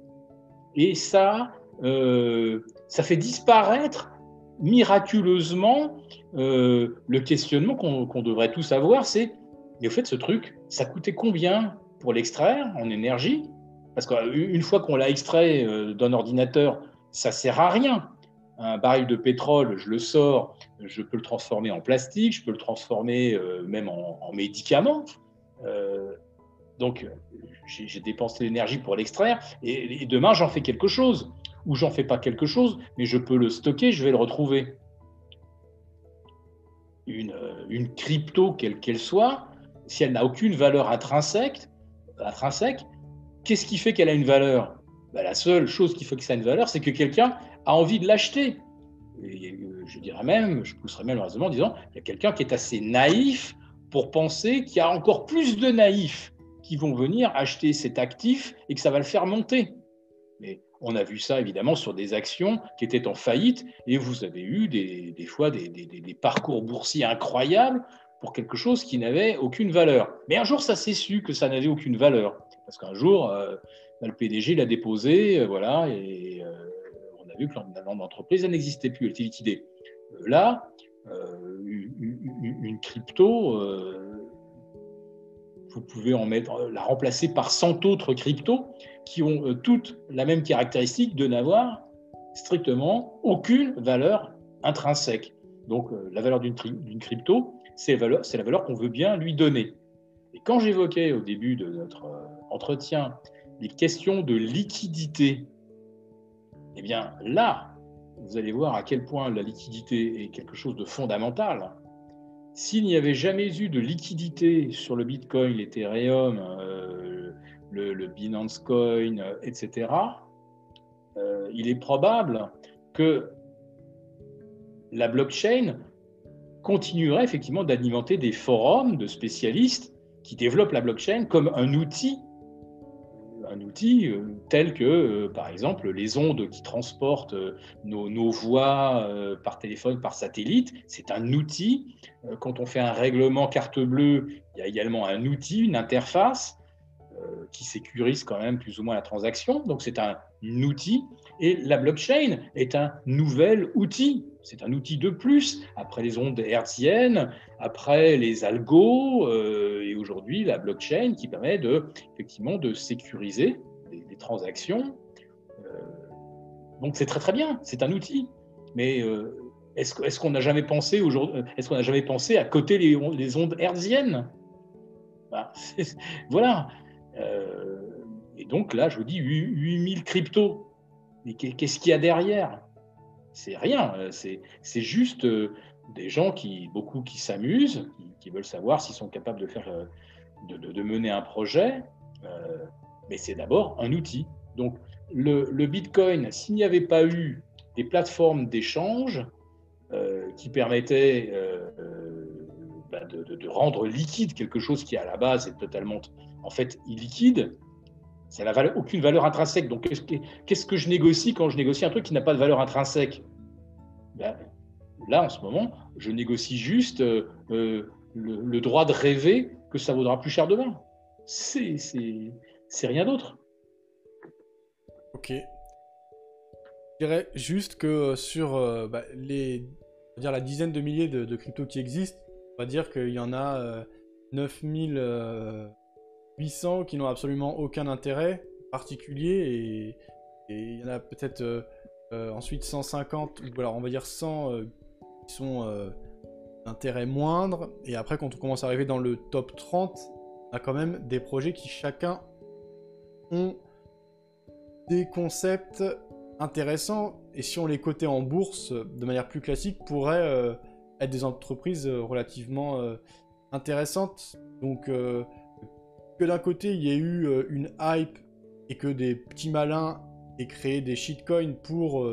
S2: Et ça, euh, ça fait disparaître miraculeusement euh, le questionnement qu'on devrait tous avoir, c'est, mais au fait, ce truc, ça coûtait combien pour l'extraire en énergie? Parce qu'une fois qu'on l'a extrait euh, d'un ordinateur, ça sert à rien. Un baril de pétrole, je le sors, je peux le transformer en plastique, je peux le transformer même en, en médicament. Donc, j'ai dépensé l'énergie pour l'extraire et, demain, j'en fais quelque chose. Ou j'en fais pas quelque chose, mais je peux le stocker, je vais le retrouver. Une, euh, crypto, quelle qu'elle soit, si elle n'a aucune valeur intrinsèque, intrinsèque qu'est-ce qui fait qu'elle a une valeur? Ben, La seule chose qui fait que ça a une valeur, c'est que quelqu'un a envie de l'acheter. Euh, je dirais même, je pousserais même le raisonnement en disant, il y a quelqu'un qui est assez naïf pour penser qu'il y a encore plus de naïfs qui vont venir acheter cet actif et que ça va le faire monter. Mais on a vu ça évidemment sur des actions qui étaient en faillite et vous avez eu des, fois des, parcours boursiers incroyables pour quelque chose qui n'avait aucune valeur. Mais un jour, ça s'est su que ça n'avait aucune valeur. Parce qu'un jour, euh, le PDG l'a déposé, euh, voilà, et euh, on a vu que l'entreprise n'existait plus, elle était liquidée. là, une, crypto vous pouvez en mettre, euh, la remplacer par 100 autres cryptos qui ont euh, toutes la même caractéristique de n'avoir strictement aucune valeur intrinsèque. Donc euh, la valeur d'une crypto, c'est la valeur, qu'on veut bien lui donner. Et quand j'évoquais au début de notre entretien les questions de liquidité, eh bien là, vous allez voir à quel point la liquidité est quelque chose de fondamental s'il n'y avait jamais eu de liquidité sur le Bitcoin, l'Ethereum, euh, le, Binance Coin, etc., il est probable que la blockchain continuerait effectivement d'alimenter des forums de spécialistes qui développent la blockchain comme un outil un outil euh, tel que, euh, par exemple, les ondes qui transportent euh, nos, voix par téléphone, par satellite. C'est un outil. Quand on fait un règlement carte bleue, il y a également un outil, une interface qui sécurise quand même plus ou moins la transaction. Donc c'est un outil. Et la blockchain est un nouvel outil. C'est un outil de plus, après les ondes hertziennes, après les algos, euh, et aujourd'hui la blockchain qui permet de, effectivement de sécuriser les, transactions. Euh, donc c'est très très bien, c'est un outil. Mais euh, est-ce qu'on n'a jamais pensé aujourd'hui, est-ce qu'on n'a jamais pensé à côté les, ondes hertziennes? Bah, Voilà. et donc là, je vous dis 8000 cryptos. Mais qu'est-ce qu'il y a derrière? C'est rien. C'est juste des gens qui, beaucoup qui s'amusent, qui, veulent savoir s'ils sont capables de faire, euh, de, mener un projet, euh, mais c'est d'abord un outil. Donc le, Bitcoin, s'il n'y avait pas eu des plateformes d'échange euh, qui permettaient bah, de, rendre liquide quelque chose qui à la base est totalement en fait illiquide, ça n'a aucune valeur intrinsèque. Donc qu'est-ce que je négocie quand je négocie un truc qui n'a pas de valeur intrinsèque? Ben, Là, en ce moment, je négocie juste euh, euh, le, droit de rêver que ça vaudra plus cher demain. C'est rien d'autre.
S1: Ok. Je dirais juste que sur euh, bah, les, dire la dizaine de milliers de, cryptos qui existent, on va dire qu'il y en a 9800 qui n'ont absolument aucun intérêt particulier et, il y en a peut-être ensuite 150, ou alors on va dire 100 qui sont euh, d'intérêt moindre. Et après, quand on commence à arriver dans le top 30, on a quand même des projets qui chacun ont des concepts intéressants. Et si on les cotait en bourse de manière plus classique, pourraient euh, être des entreprises euh, relativement intéressantes. Donc, d'un côté, il y ait eu une hype et que des petits malins aient créé des shitcoins pour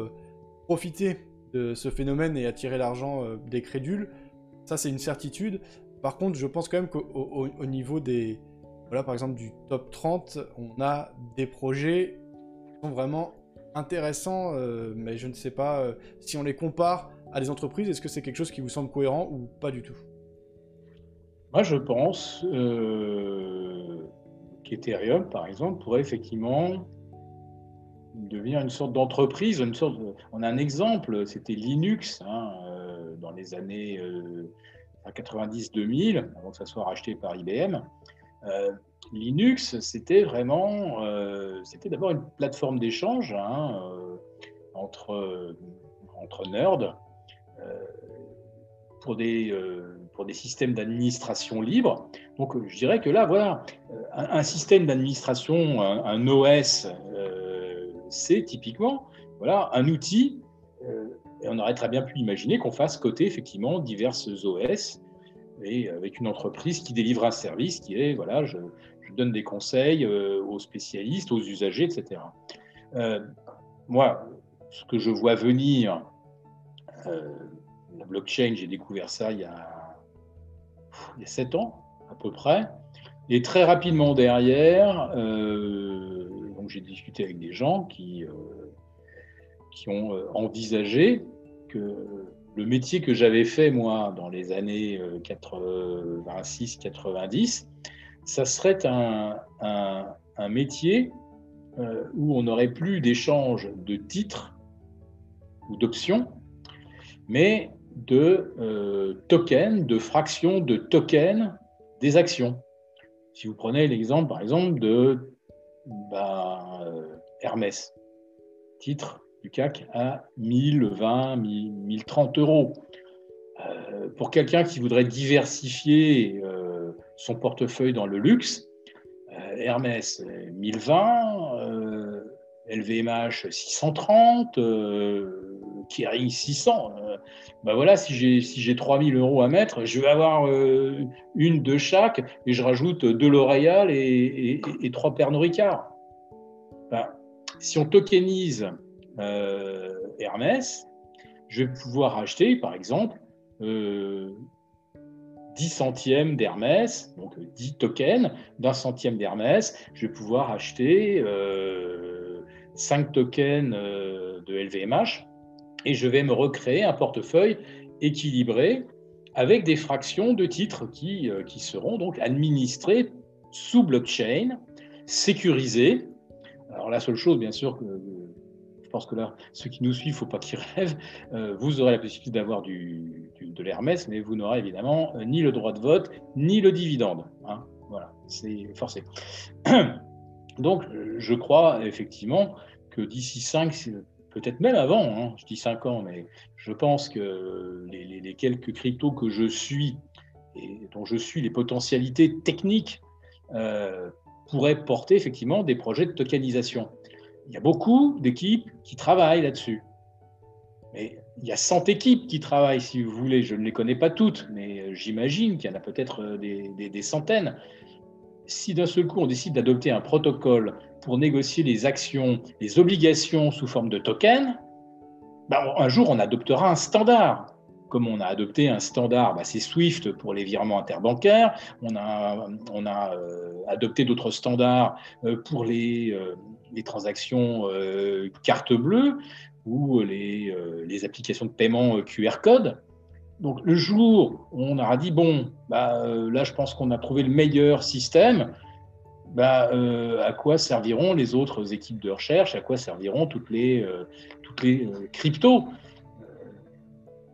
S1: profiter de ce phénomène et attirer l'argent euh, des crédules. Ça, c'est une certitude. Par contre, je pense quand même qu'au niveau des... Voilà, par exemple, du top 30, on a des projets vraiment intéressants, euh, mais je ne sais pas euh, si on les compare à des entreprises, est-ce que c'est quelque chose qui vous semble cohérent ou pas du tout?
S2: Moi, je pense qu'Ethereum, par exemple, pourrait effectivement devenir une sorte d'entreprise, une sorte. On a un exemple, c'était Linux hein, euh, dans les années 90-2000, euh, avant que ça soit racheté par IBM. Euh, Linux, c'était vraiment, c'était d'abord une plateforme d'échange hein, entre entre nerds pour des pour des systèmes d'administration libre. Donc, je dirais que là, voilà, un, système d'administration, un, OS c'est typiquement voilà, un outil, euh, et on aurait très bien pu imaginer qu'on fasse côté effectivement diverses OS, et avec une entreprise qui délivre un service qui est, voilà, je, donne des conseils euh, aux spécialistes, aux usagers, etc. Euh, moi, ce que je vois venir, la blockchain, j'ai découvert ça il y, a, il y a 7 ans à peu près, et très rapidement derrière, j'ai discuté avec des gens qui, euh, ont euh, envisagé que le métier que j'avais fait, moi, dans les années 86-90, euh, ça serait un, métier où on n'aurait plus d'échange de titres ou d'options, mais de tokens, de fractions de tokens des actions. Si vous prenez l'exemple, par exemple, de bah, euh, Hermès, titre du CAC à 1020, 1030 euros. Euh, pour quelqu'un qui voudrait diversifier euh, son portefeuille dans le luxe, Hermès 1020, LVMH 630, Kering 600. ben voilà, si j'ai si 3000 euros à mettre, je vais avoir une de chaque et je rajoute deux L'Oréal et, et, et, trois Pernod Ricard. Ben, si on tokenise Hermès, je vais pouvoir acheter, par exemple, 10 centièmes d'Hermès, donc 10 tokens d'un centième d'Hermès. Je vais pouvoir acheter 5 tokens de LVMH et je vais me recréer un portefeuille équilibré avec des fractions de titres qui, euh, qui seront donc administrées sous blockchain, sécurisées. Alors la seule chose, bien sûr, que je pense que là, ceux qui nous suivent, il ne faut pas qu'ils rêvent, euh, vous aurez la possibilité d'avoir du, de l'Hermès, mais vous n'aurez évidemment euh, ni le droit de vote, ni le dividende. Hein. Voilà, c'est forcé. Donc, je crois effectivement que d'ici 5, peut-être même avant, hein, je dis 5 ans, mais je pense que les, quelques cryptos que je suis et dont je suis les potentialités techniques euh, pourraient porter effectivement des projets de tokenisation. Il y a beaucoup d'équipes qui travaillent là-dessus. Mais il y a 100 équipes qui travaillent, si vous voulez. Je ne les connais pas toutes, mais j'imagine qu'il y en a peut-être des centaines. Si d'un seul coup on décide d'adopter un protocole pour négocier les actions, les obligations sous forme de token, bah, un jour on adoptera un standard. Comme on a adopté un standard, bah, c'est SWIFT pour les virements interbancaires, on a, euh, adopté d'autres standards euh, pour les, euh, transactions carte bleue ou les, les, applications de paiement QR code. Donc le jour où on aura dit, bon, bah, là je pense qu'on a trouvé le meilleur système, bah, euh, à quoi serviront les autres équipes de recherche, à quoi serviront toutes les, euh, toutes les euh, cryptos?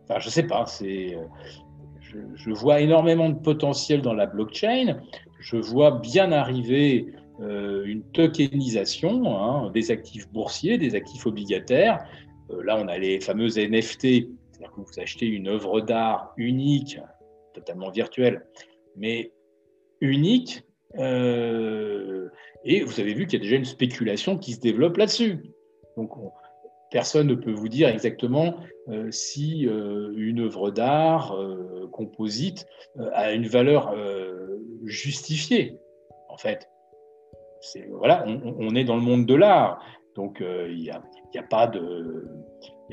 S2: Enfin, je ne sais pas, je, vois énormément de potentiel dans la blockchain, je vois bien arriver une tokenisation hein, des actifs boursiers, des actifs obligataires. là, on a les fameuses NFT, c'est-à-dire que vous achetez une œuvre d'art unique, totalement virtuelle, mais unique, euh, et vous avez vu qu'il y a déjà une spéculation qui se développe là-dessus. Donc, personne ne peut vous dire exactement euh, si euh, une œuvre d'art composite a une valeur justifiée. En fait, voilà, on, est dans le monde de l'art, donc il n'y a, pas de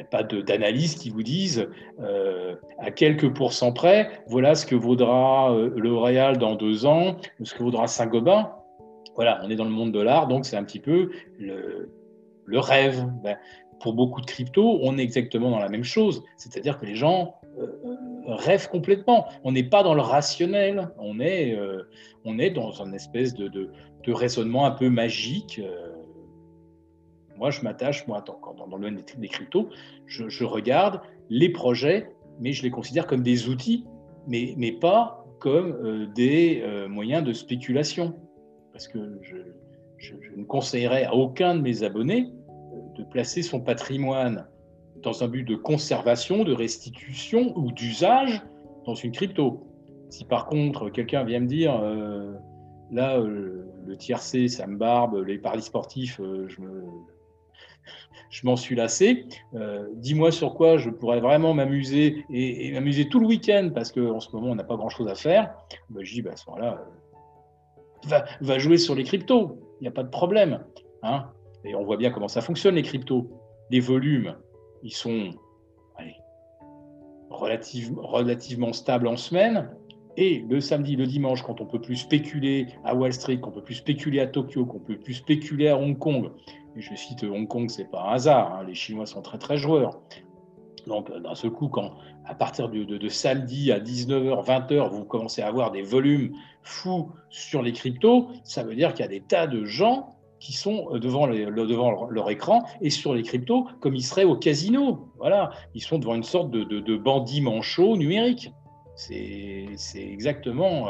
S2: a pas d'analyse qui vous disent euh, à quelques pourcents près, voilà ce que vaudra euh, le Royal dans deux ans, ce que vaudra Saint-Gobain. Voilà, on est dans le monde de l'art, donc c'est un petit peu le, rêve. Ben, pour beaucoup de cryptos, on est exactement dans la même chose, c'est-à-dire que les gens euh, rêvent complètement. On n'est pas dans le rationnel, on est, on est dans une espèce de raisonnement un peu magique. Moi, je m'attache, moi, dans, dans, le domaine des, cryptos, je, regarde les projets, mais je les considère comme des outils, mais, mais pas comme euh, des euh, moyens de spéculation. Parce que je, ne conseillerais à aucun de mes abonnés euh, de placer son patrimoine dans un but de conservation, de restitution ou d'usage dans une crypto. Si par contre quelqu'un vient me dire, là, le tiercé, ça me barbe, les paris sportifs, je me, je m'en suis lassé. Euh, dis-moi sur quoi je pourrais vraiment m'amuser et, m'amuser tout le week-end parce qu'en ce moment, on n'a pas grand-chose à faire. Ben, je dis, bah, à ce moment-là, euh, va, jouer sur les cryptos. Il n'y a pas de problème. Hein et on voit bien comment ça fonctionne, les cryptos. Les volumes, ils sont relativement stables en semaine. Et le samedi, le dimanche, quand on peut plus spéculer à Wall Street, qu'on peut plus spéculer à Tokyo, qu'on peut plus spéculer à Hong Kong, je cite Hong Kong, c'est pas un hasard, hein, les Chinois sont très très joueurs. Donc d'un seul coup, quand à partir de, samedi à 19h, 20h, vous commencez à avoir des volumes fous sur les cryptos, ça veut dire qu'il y a des tas de gens qui sont devant, devant leur écran et sur les cryptos comme ils seraient au casino. Voilà, ils sont devant une sorte de, de bandits manchots numériques. C'est exactement.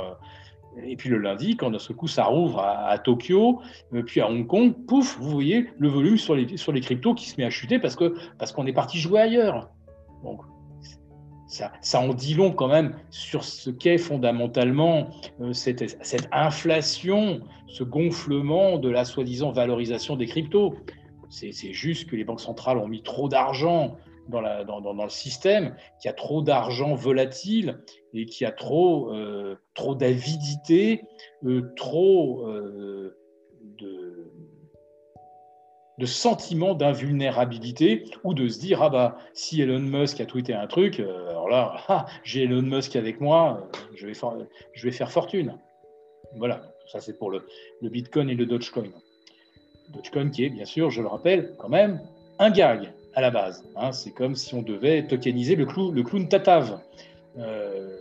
S2: Et puis le lundi, quand d'un seul coup ça rouvre à, Tokyo, euh, puis à Hong Kong, pouf, vous voyez le volume sur les, sur les cryptos qui se met à chuter parce qu'on parce qu'on est parti jouer ailleurs. Donc, ça, ça, en dit long quand même sur ce qu'est fondamentalement euh, cette, cette, inflation, ce gonflement de la soi-disant valorisation des cryptos. C'est juste que les banques centrales ont mis trop d'argent dans, le système, qui a trop d'argent volatile et qui a trop, euh, trop d'avidité, euh, trop euh, de, de sentiment d'invulnérabilité ou de se dire ah bah si Elon Musk a tweeté un truc, alors là ah, j'ai Elon Musk avec moi, je vais, faire, je vais faire fortune. Voilà, ça c'est pour le, le, Bitcoin et le Dogecoin. Dogecoin qui est bien sûr, je le rappelle, quand même un gag à la base. Hein. c'est comme si on devait tokeniser le, clou, le clown Tatav. Euh,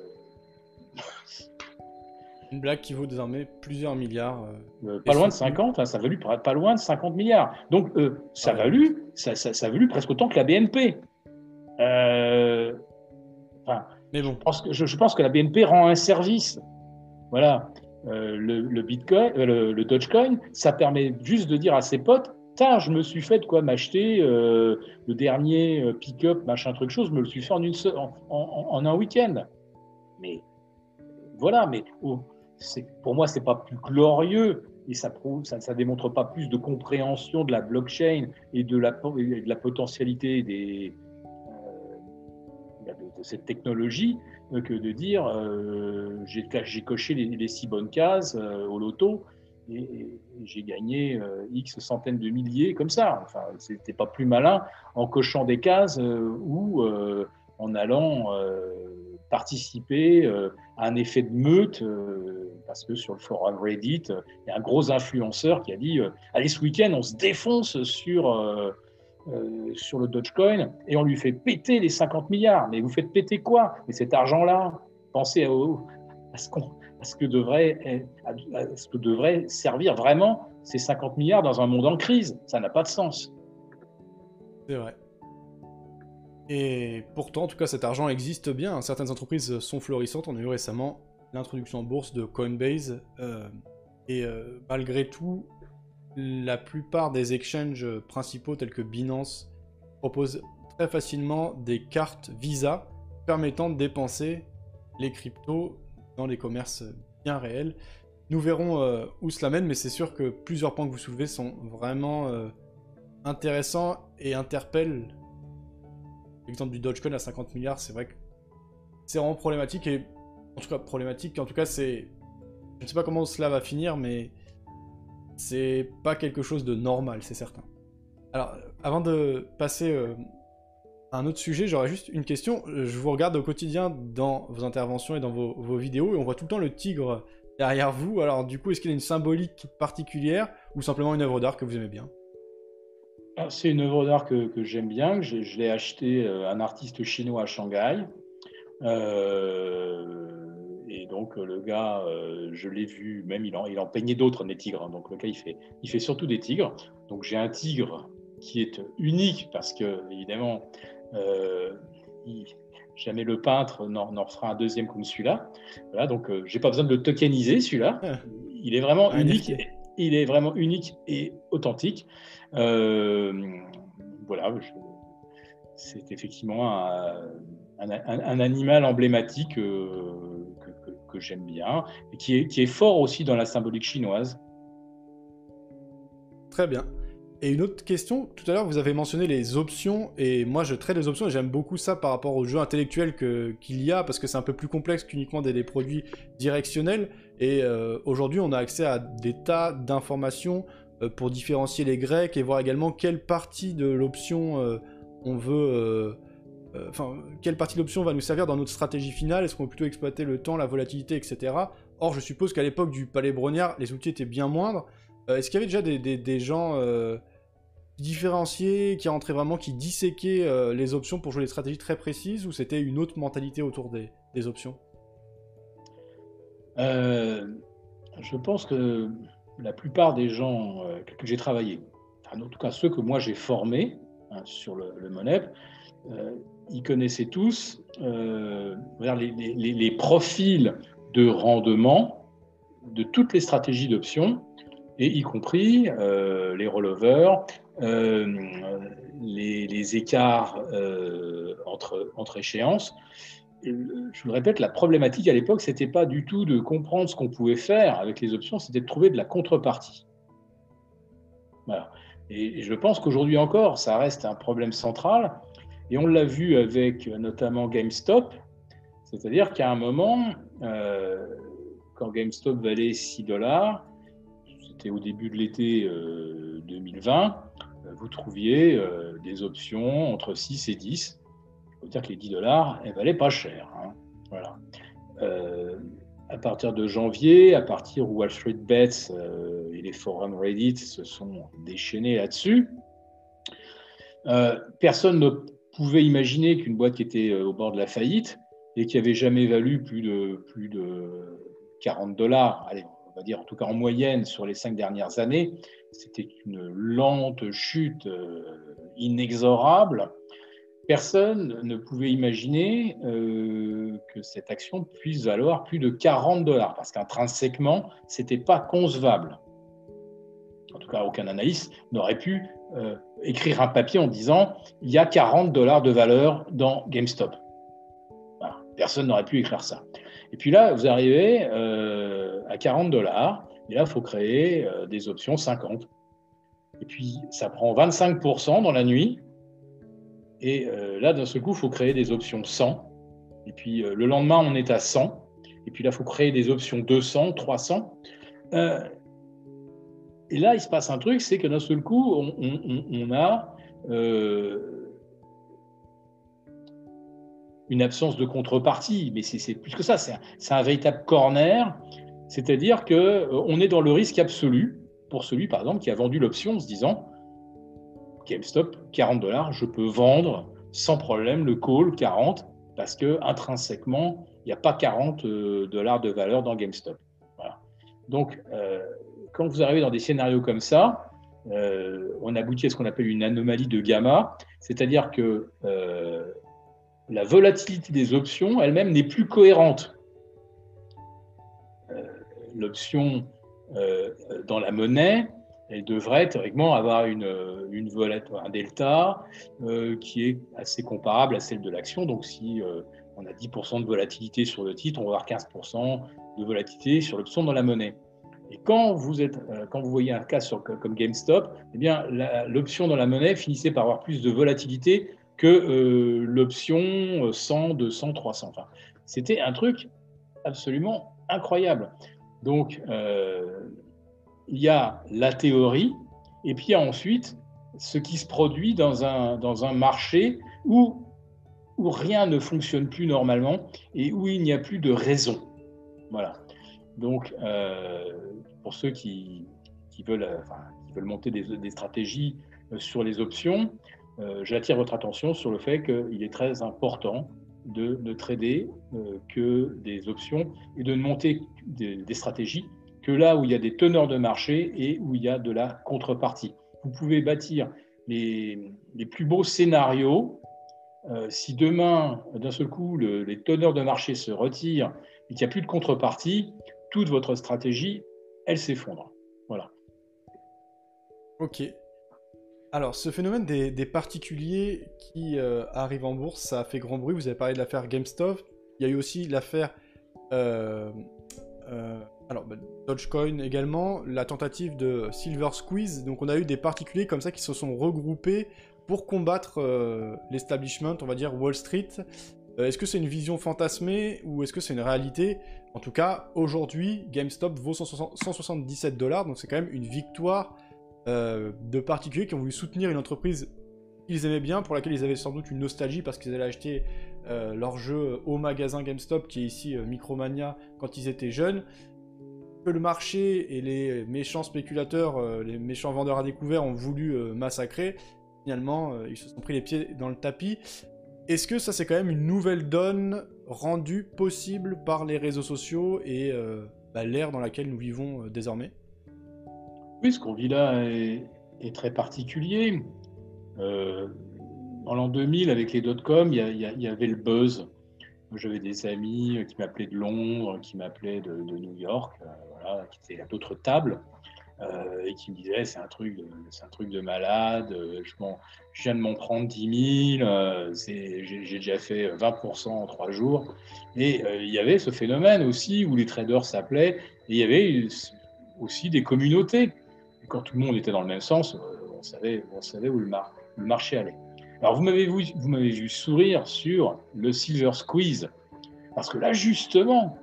S1: une blague qui vaut désormais plusieurs milliards.
S2: Euh, euh, pas loin de 50, hein, ça a valu pas loin de 50 milliards. Donc euh, ça, a valu, ça, ça, a valu presque autant que la BNP. Mais bon. Je pense, que, je, pense, que, la BNP rend un service. Voilà. le, Bitcoin, le, Dogecoin, ça permet juste de dire à ses potes je me suis fait de quoi m'acheter le dernier pick-up, machin truc chose, je me le suis fait en, une en, un week-end. Mais voilà, mais pour moi, c'est pas plus glorieux et ça prouve, ça, ça, démontre pas plus de compréhension de la blockchain et de la, de la potentialité des, euh, de, cette technologie euh, que de dire euh, j'ai coché les, six bonnes cases au loto et, j'ai gagné X centaines de milliers comme ça. Enfin, c'était pas plus malin en cochant des cases ou en allant participer euh, à un effet de meute, euh, parce que sur le forum Reddit, euh, il y a un gros influenceur qui a dit Allez, ce week-end, on se défonce sur, sur le Dogecoin et on lui fait péter les 50 milliards. Mais vous faites péter quoi? Mais cet argent-là, pensez à, ce à, ce que devrait, à ce que devrait servir vraiment ces 50 milliards dans un monde en crise. Ça n'a pas de sens.
S1: C'est vrai. Et pourtant, en tout cas, cet argent existe bien. Certaines entreprises sont florissantes. On a eu récemment l'introduction en bourse de Coinbase. Euh, et euh, malgré tout, la plupart des exchanges principaux tels que Binance proposent très facilement des cartes Visa permettant de dépenser les cryptos les commerces bien réels. Nous verrons euh, où cela mène, mais c'est sûr que plusieurs points que vous soulevez sont vraiment intéressants et interpellent L'exemple du Dogecoin à 50 milliards, c'est vrai que c'est vraiment problématique et en tout cas problématique. En tout cas, c'est je ne sais pas comment cela va finir, mais c'est pas quelque chose de normal, c'est certain. Alors, avant de passer euh, un autre sujet, j'aurais juste une question. Je vous regarde au quotidien dans vos interventions et dans vos, vidéos et on voit tout le temps le tigre derrière vous. Alors, du coup, est-ce qu'il a une symbolique particulière ou simplement une œuvre d'art que vous aimez bien?
S2: Ah, c'est une œuvre d'art que, j'aime bien. Je, l'ai acheté à euh, un artiste chinois à Shanghai. Euh, et donc le gars, euh, je l'ai vu, même il en, il en peignait d'autres des tigres. Hein. donc le gars, il fait, il fait surtout des tigres. Donc j'ai un tigre qui est unique parce que évidemment, jamais le peintre n'en fera un deuxième comme celui-là. Voilà, donc j'ai pas besoin de le tokeniser celui-là. Il est vraiment unique. Il est vraiment unique et authentique. Euh, voilà, c'est effectivement un, animal emblématique euh, que, j'aime bien et qui est, qui est fort aussi dans la symbolique chinoise.
S1: Très bien. Et une autre question, tout à l'heure vous avez mentionné les options, et moi je traite les options et j'aime beaucoup ça par rapport aux jeux intellectuels qu'il y a, parce que c'est un peu plus complexe qu'uniquement des, produits directionnels, et euh, aujourd'hui on a accès à des tas d'informations euh, pour différencier les grecs et voir également quelle partie de l'option euh, on veut... Enfin, quelle partie de l'option va nous servir dans notre stratégie finale Est-ce qu'on veut plutôt exploiter le temps, la volatilité, etc. Or, je suppose qu'à l'époque du palais brognard, les outils étaient bien moindres. Est-ce qu'il y avait déjà des, des gens différencier, qui rentrait vraiment, qui disséquait euh, les options pour jouer des stratégies très précises, ou c'était une autre mentalité autour des, options?
S2: Euh, Je pense que la plupart des gens euh, que j'ai travaillé, en tout cas ceux que moi j'ai formés hein, sur le, le MONEP, ils connaissaient tous les, les, profils de rendement de toutes les stratégies d'options, et y compris les rollovers, euh, les, écarts euh, entre, entre échéances. Je le répète, la problématique à l'époque, c'était pas du tout de comprendre ce qu'on pouvait faire avec les options, c'était de trouver de la contrepartie. Et, je pense qu'aujourd'hui encore, ça reste un problème central. Et on l'a vu avec notamment GameStop, c'est-à-dire qu'à un moment, euh, quand GameStop valait 6 dollars, c'était au début de l'été 2020, vous trouviez des options entre 6 et 10. Il faut dire que les 10 dollars, elles valaient pas cher. Hein. Voilà à partir de janvier, à partir où Wall Street euh, et les forums Reddit se sont déchaînés là-dessus, euh, personne ne pouvait imaginer qu'une boîte qui était euh, au bord de la faillite et qui avait jamais valu plus de, plus de 40 dollars, allez, on va dire en tout cas en moyenne sur les cinq dernières années, c'était une lente chute inexorable personne ne pouvait imaginer euh, que cette action puisse valoir plus de 40 dollars, parce qu'intrinsèquement, ce n'était pas concevable. En tout cas, aucun analyste n'aurait pu euh, écrire un papier en disant il y a 40 dollars de valeur dans GameStop. Personne n'aurait pu écrire ça. Et puis là, vous arrivez euh, à 40 dollars, et là, il faut créer des options 50. Et puis, ça prend 25% dans la nuit, et euh, là, d'un seul coup, il faut créer des options 100. Et puis euh, le lendemain, on est à 100. Et puis là, il faut créer des options 200, 300. Euh, et là, il se passe un truc, c'est que d'un seul coup, on, a une absence de contrepartie. Mais c'est plus que ça, c'est un, véritable corner. C'est-à-dire qu'on est dans le risque absolu pour celui, par exemple, qui a vendu l'option en se disant GameStop, 40 dollars, je peux vendre sans problème le call 40 parce que intrinsèquement, il n'y a pas 40 euh, dollars de valeur dans GameStop. Donc, euh, quand vous arrivez dans des scénarios comme ça, euh, on aboutit à ce qu'on appelle une anomalie de gamma, c'est-à-dire que la volatilité des options elle-même n'est plus cohérente. L'option dans la monnaie, elle devrait théoriquement avoir une, une un delta euh, qui est assez comparable à celle de l'action. Donc si euh, on a 10% de volatilité sur le titre, on va avoir 15% de volatilité sur l'option dans la monnaie. Et quand vous, êtes, euh, quand vous voyez un cas comme GameStop, eh l'option dans la monnaie finissait par avoir plus de volatilité que l'option 100, 200, 300. Enfin, C'était un truc absolument incroyable. Donc, il y a la théorie, et puis il y a ensuite ce qui se produit dans un, dans un marché où, où rien ne fonctionne plus normalement et où il n'y a plus de raison. Voilà. Donc, euh, pour ceux qui, qui, veulent, enfin, qui veulent monter des, des, stratégies euh, sur les options, euh, j'attire votre attention sur le fait qu'il est très important de ne trader que des options et de monter des, des stratégies que là où il y a des teneurs de marché et où il y a de la contrepartie. Vous pouvez bâtir les, les plus beaux scénarios. Euh, si demain, d'un seul coup, les teneurs de marché se retirent et qu'il n'y a plus de contrepartie, toute votre stratégie, elle s'effondre. Voilà.
S1: Ok. Alors, ce phénomène des, particuliers qui euh, arrivent en bourse, ça a fait grand bruit. Vous avez parlé de l'affaire GameStop. Il y a eu aussi l'affaire euh, alors, bah, Dogecoin également, la tentative de Silver Squeeze. Donc, on a eu des particuliers comme ça qui se sont regroupés pour combattre euh, l'establishment, on va dire Wall Street. Euh, est-ce que c'est une vision fantasmée ou est-ce que c'est une réalité? En tout cas, aujourd'hui, GameStop vaut 177 dollars, donc c'est quand même une victoire euh, de particuliers qui ont voulu soutenir une entreprise qu'ils aimaient bien, pour laquelle ils avaient sans doute une nostalgie parce qu'ils allaient acheter leur jeu au magasin GameStop, qui est ici Micromania, quand ils étaient jeunes que le marché et les méchants spéculateurs, euh, les méchants vendeurs à découvert ont voulu euh, massacrer, finalement, euh, ils se sont pris les pieds dans le tapis. Est-ce que ça, c'est quand même une nouvelle donne rendue possible par les réseaux sociaux et bah, l'ère dans laquelle nous vivons désormais?
S2: Oui, ce qu'on vit là est, très particulier. en l'an 2000, avec les dot-com, il y, avait le buzz. J'avais des amis qui m'appelaient de Londres, qui m'appelaient de, New York qui était à d'autres tables. Euh, et qui me disait c'est un truc c'est un truc de malade je, viens de m'en prendre 10 000 euh, j'ai, déjà fait 20% en trois jours et euh, il y avait ce phénomène aussi où les traders s'appelaient et il y avait aussi des communautés quand tout le monde était dans le même sens on savait, on savait où le, marché allait alors vous m'avez vu, sourire sur le silver squeeze parce que là justement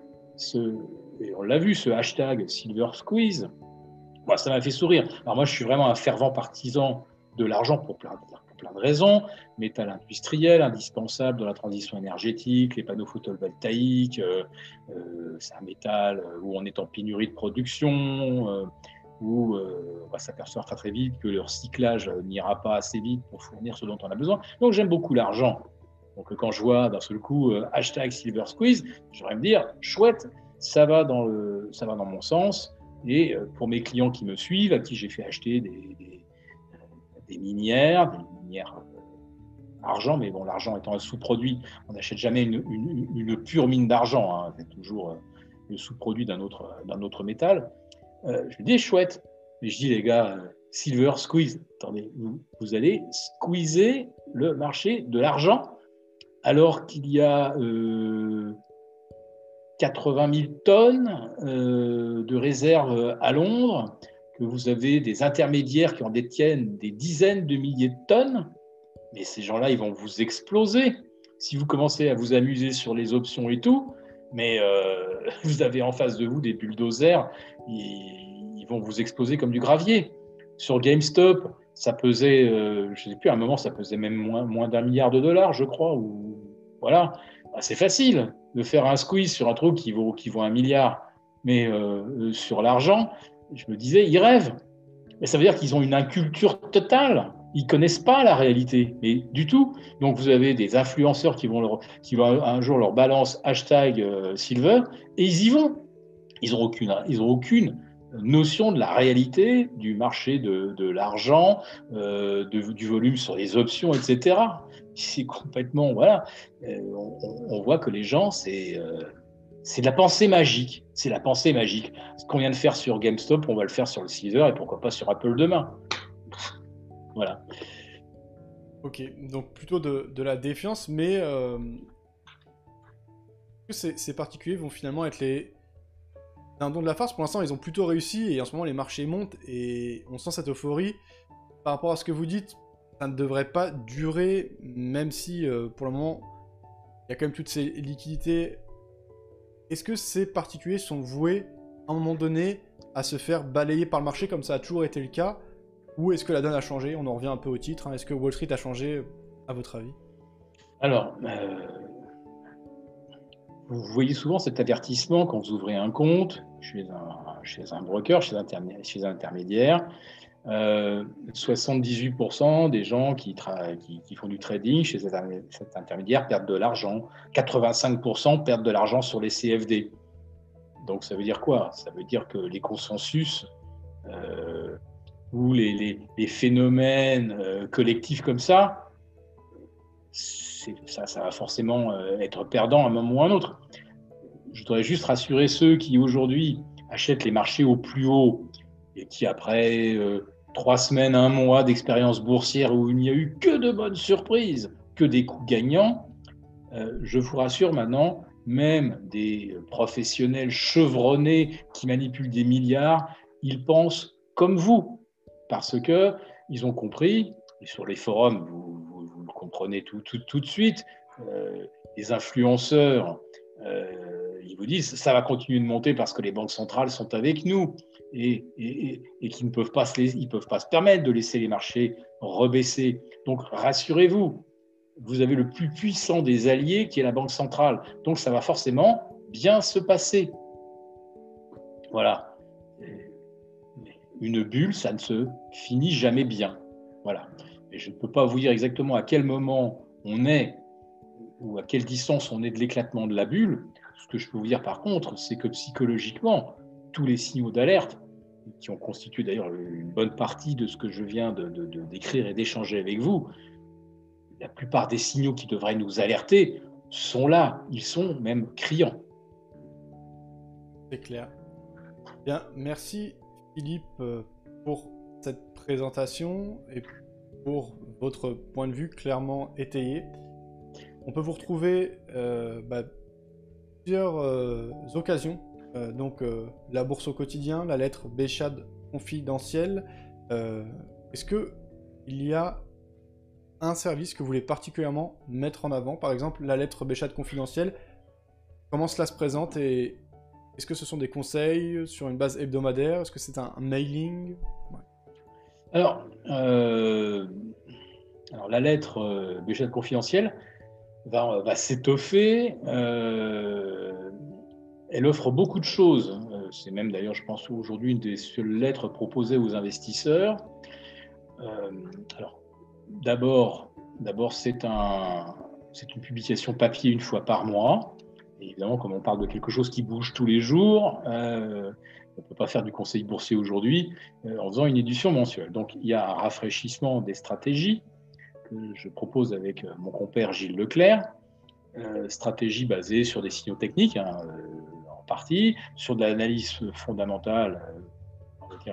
S2: on l'a vu, ce hashtag Silver Squeeze, moi, ça m'a fait sourire. Alors moi, je suis vraiment un fervent partisan de l'argent pour plein, plein, de raisons. Métal industriel, indispensable dans la transition énergétique, les panneaux photovoltaïques, euh, euh, c'est un métal où on est en pénurie de production, où on va s'apercevoir très très vite que le recyclage n'ira pas assez vite pour fournir ce dont on a besoin. Donc j'aime beaucoup l'argent. Donc quand je vois d'un seul coup hashtag Silver Squeeze, j'aimerais me dire, chouette, ça va dans, le, ça va dans mon sens. Et pour mes clients qui me suivent, à qui j'ai fait acheter des, des minières, des minières euh, argent, mais bon, l'argent étant un sous-produit, on n'achète jamais une, pure mine d'argent, hein, c'est toujours euh, le sous-produit d'un autre, d'un autre métal. Euh, je dis, chouette, mais je dis, les gars, silver squeeze, attendez, vous, vous, allez squeezer le marché de l'argent alors qu'il y a 80 000 tonnes de réserves à Londres, que vous avez des intermédiaires qui en détiennent des dizaines de milliers de tonnes, mais ces gens-là, ils vont vous exploser. Si vous commencez à vous amuser sur les options et tout. Mais euh, vous avez en face de vous des bulldozers, ils, vont vous exploser comme du gravier. Sur GameStop, ça pesait, euh, je ne sais plus, à un moment, ça pesait même moins, d'un milliard de dollars, je crois. Voilà, bah, c'est facile de faire un squeeze sur un truc qui vaut, qui vaut un milliard, mais euh, sur l'argent, je me disais, ils rêvent. Mais ça veut dire qu'ils ont une inculture totale. Ils connaissent pas la réalité, mais du tout. Donc vous avez des influenceurs qui vont, leur, qui vont un jour leur balance hashtag euh, silver et ils y vont. Ils n'ont aucune, aucune notion de la réalité du marché de, de l'argent, euh, du volume sur les options, etc. C'est complètement voilà. Euh, on, voit que les gens, c'est c'est de la pensée magique. C'est la pensée magique. Ce qu'on vient de faire sur GameStop, on va le faire sur le Caesar et pourquoi pas sur Apple demain. Voilà.
S1: Ok, donc plutôt de, la défiance, mais euh, ces, particuliers vont finalement être les un don de la farce. Pour l'instant, ils ont plutôt réussi et en ce moment, les marchés montent et on sent cette euphorie. Par rapport à ce que vous dites, ça ne devrait pas durer, même si euh, pour le moment, il y a quand même toutes ces liquidités est-ce que ces particuliers sont voués, à un moment donné, à se faire balayer par le marché comme ça a toujours été le cas Ou est-ce que la donne a changé? On en revient un peu au titre. Hein. Est-ce que Wall Street a changé, à votre avis?
S2: Alors, euh, vous voyez souvent cet avertissement quand vous ouvrez un compte chez un, broker, chez un, intermédiaire. 78% euh, des gens qui, qui, font du trading chez cet, intermédiaire perdent de l'argent. 85% perdent de l'argent sur les CFD. Donc ça veut dire quoi? Ça veut dire que les consensus euh, ou les, phénomènes euh, collectifs comme ça, ça, ça va forcément être perdant à un moment ou à un autre. Je voudrais juste rassurer ceux qui aujourd'hui achètent les marchés au plus haut et qui après trois semaines, un mois d'expérience boursière où il n'y a eu que de bonnes surprises, que des coups gagnants, euh, je vous rassure maintenant, même des professionnels chevronnés qui manipulent des milliards, ils pensent comme vous, parce que ils ont compris, et sur les forums, vous, le comprenez tout, de suite, euh, les influenceurs, euh, ils vous disent ça va continuer de monter parce que les banques centrales sont avec nous et, et, qui ne peuvent pas, se ils peuvent pas se permettre de laisser les marchés rebaisser. Donc rassurez-vous, vous avez le plus puissant des alliés qui est la Banque centrale. Donc ça va forcément bien se passer. Voilà. Une bulle, ça ne se finit jamais bien. Voilà. Et je ne peux pas vous dire exactement à quel moment on est ou à quelle distance on est de l'éclatement de la bulle. Ce que je peux vous dire par contre, c'est que psychologiquement, tous les signaux d'alerte, qui ont constitué d'ailleurs une bonne partie de ce que je viens de, décrire et d'échanger avec vous, la plupart des signaux qui devraient nous alerter sont là, ils sont même criants.
S1: C'est clair. Bien, merci Philippe euh, pour cette présentation et pour votre point de vue clairement étayé. On peut vous retrouver euh, bah, plusieurs euh, occasions donc la bourse au quotidien, la lettre Béchade confidentielle. Est-ce que il y a un service que vous voulez particulièrement mettre en avant? Par exemple, la lettre Béchade confidentielle. Comment cela se présente et est-ce que ce sont des conseils sur une base hebdomadaire? Est-ce que c'est un, mailing?
S2: Alors, alors la lettre Béchat confidentielle va, va s'étoffer. elle offre beaucoup de choses. C'est même d'ailleurs, je pense, aujourd'hui une des seules lettres proposées aux investisseurs. alors, d'abord, d'abord c'est un, c'est une publication papier une fois par mois. Évidemment, comme on parle de quelque chose qui bouge tous les jours, euh, on ne peut pas faire du conseil boursier aujourd'hui euh, en faisant une édition mensuelle. Donc il y a un rafraîchissement des stratégies que je propose avec euh, mon compère Gilles Leclerc. stratégie basée sur des signaux techniques, hein, en partie, sur de l'analyse fondamentale.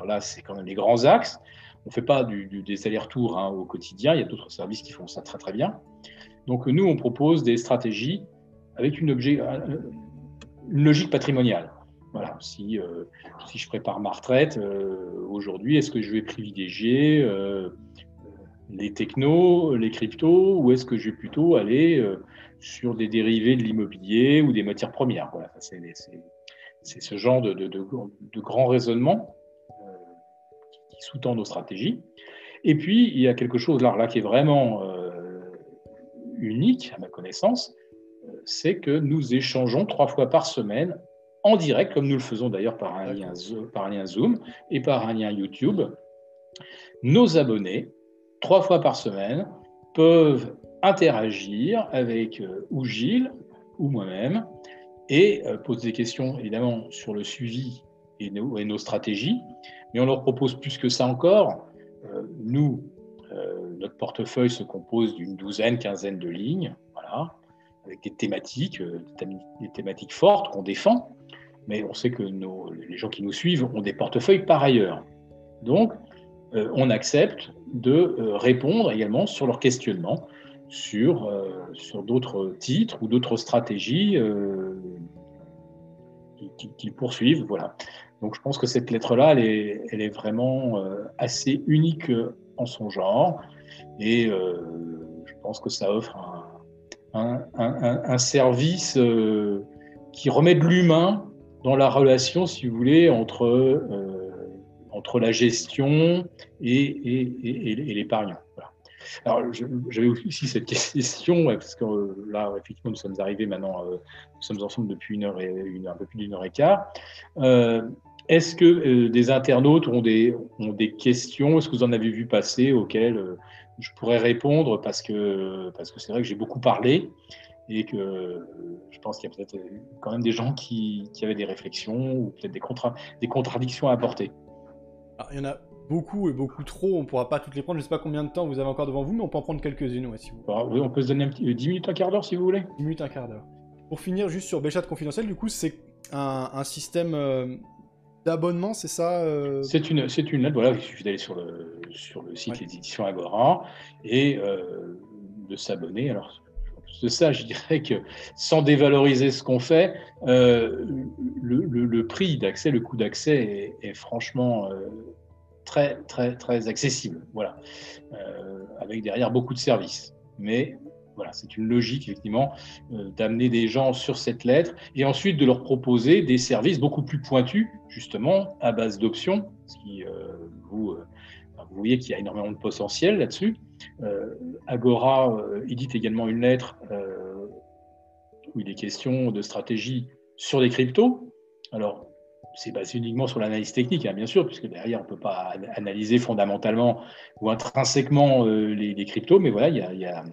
S2: là, c'est quand même les grands axes. On ne fait pas des allers-retours hein, au quotidien. Il y a d'autres services qui font ça très très bien. Donc nous, on propose des stratégies avec une, logique patrimoniale. Voilà, si, euh, je prépare ma retraite, euh, aujourd'hui, est-ce que je vais privilégier euh, les technos, les cryptos, ou est-ce que je vais plutôt aller sur des dérivés de l'immobilier ou des matières premières? Voilà, C'est ce genre de, de, de, grand raisonnement qui sous-tend nos stratégies. Et puis, il y a quelque chose là, là qui est vraiment unique, à ma connaissance, c'est que nous échangeons trois fois par semaine en direct, comme nous le faisons d'ailleurs par, un lien, par un lien Zoom et par un lien YouTube. Nos abonnés, trois fois par semaine, peuvent interagir avec euh, ou Gilles ou moi-même et euh, poser des questions évidemment sur le suivi et nos, et nos, stratégies. Mais on leur propose plus que ça encore. nous, notre portefeuille se compose d'une douzaine, quinzaine de lignes, voilà, avec des thématiques, euh, des thématiques fortes qu'on défend, mais on sait que les gens qui nous suivent ont des portefeuilles par ailleurs. Donc, euh, on accepte de euh, répondre également sur leurs questionnements sur, sur d'autres titres ou d'autres stratégies qu'ils poursuivent. Voilà. Donc, je pense que cette lettre-là, elle est, elle est vraiment assez unique en son genre. Et je pense que ça offre un, service euh, qui remet de l'humain dans la relation, si vous voulez, entre, euh, entre la gestion et, et, et, l'épargnant. Alors, j'avais aussi cette question, parce que là, effectivement, nous sommes arrivés maintenant, nous sommes ensemble depuis une heure et une, un peu plus d'une heure et quart. Est-ce que des internautes ont des, ont des questions? Est-ce que vous en avez vu passer auxquelles je pourrais répondre parce que parce que c'est vrai que j'ai beaucoup parlé et que je pense qu'il y a peut-être quand même des gens qui, qui avaient des réflexions ou peut-être des, des contradictions à apporter.
S1: Ah, il y en a beaucoup et beaucoup trop, on ne pourra pas toutes les prendre, je ne sais pas combien de temps vous avez encore devant vous, mais on peut en prendre quelques-unes si vous
S2: ah, oui, on peut se donner un petit, 10 minutes, un quart d'heure si vous voulez.
S1: 10 minutes, un quart d'heure. Pour finir, juste sur Béchat confidentiel, du coup, c'est un, un, système euh, d'abonnement, c'est ça
S2: euh C'est une, c'est une lettre. Voilà, il suffit d'aller sur le, sur le site des éditions Agora et euh, de s'abonner. Alors, de ça, je dirais que sans dévaloriser ce qu'on fait, euh, le, prix d'accès, le coût d'accès est, franchement très, très, très accessible. Voilà, avec derrière beaucoup de services. Mais voilà, c'est une logique, effectivement, euh, d'amener des gens sur cette lettre et ensuite de leur proposer des services beaucoup plus pointus, justement, à base d'options. qui, euh, vous, euh, vous voyez qu'il y a énormément de potentiel là-dessus. Agora édite également une lettre où il est question de stratégie sur les cryptos. Alors, c'est basé uniquement sur l'analyse technique, hein, bien sûr, puisque derrière, on ne peut pas analyser fondamentalement ou intrinsèquement les, cryptos, mais voilà, il y a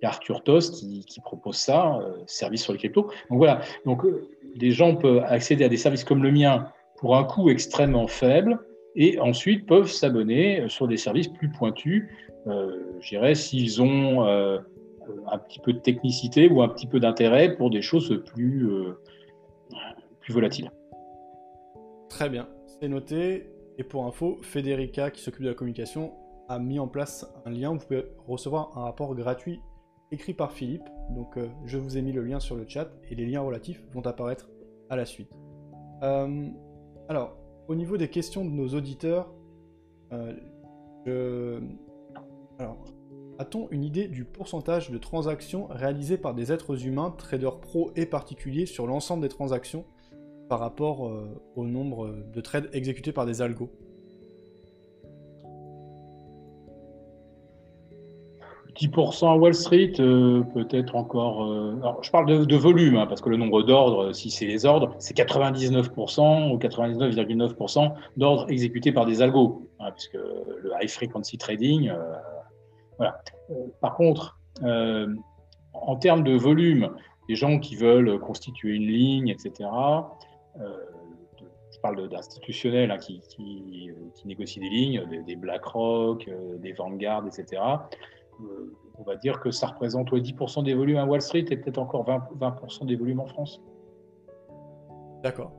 S2: il y a Arthur Tost qui, propose ça, euh, service sur les cryptos. Donc voilà, donc euh, des gens peuvent accéder à des services comme le mien pour un coût extrêmement faible et ensuite peuvent s'abonner euh, sur des services plus pointus, je dirais, s'ils ont un petit peu de technicité ou un petit peu d'intérêt pour des choses plus, plus volatiles.
S1: Très bien, c'est noté. Et pour info, Federica, qui s'occupe de la communication, a mis en place un lien. Vous pouvez recevoir un rapport gratuit écrit par Philippe. Donc euh, je vous ai mis le lien sur le chat et les liens relatifs vont apparaître à la suite. Euh, alors, au niveau des questions de nos auditeurs, euh, je... Alors, a-t-on une idée du pourcentage de transactions réalisées par des êtres humains, traders pro et particuliers, sur l'ensemble des transactions par rapport au nombre de trades exécutés par des algos?
S2: 10% à Wall Street, euh, peut-être encore. Euh, alors, je parle de, volume, hein, parce que le nombre d'ordres, si c'est les ordres, c'est 99% ou 99,9% d'ordres exécutés par des algos, hein, puisque le high frequency trading. Euh, voilà. par contre, en termes de volume, les gens qui veulent constituer une ligne, etc., je parle d'institutionnels hein, qui, négocient des lignes, des, BlackRock, des Vanguard, etc., euh, on va dire que ça représente 10% des volumes à Wall Street et peut-être encore 20%, des volumes en France.
S1: D'accord.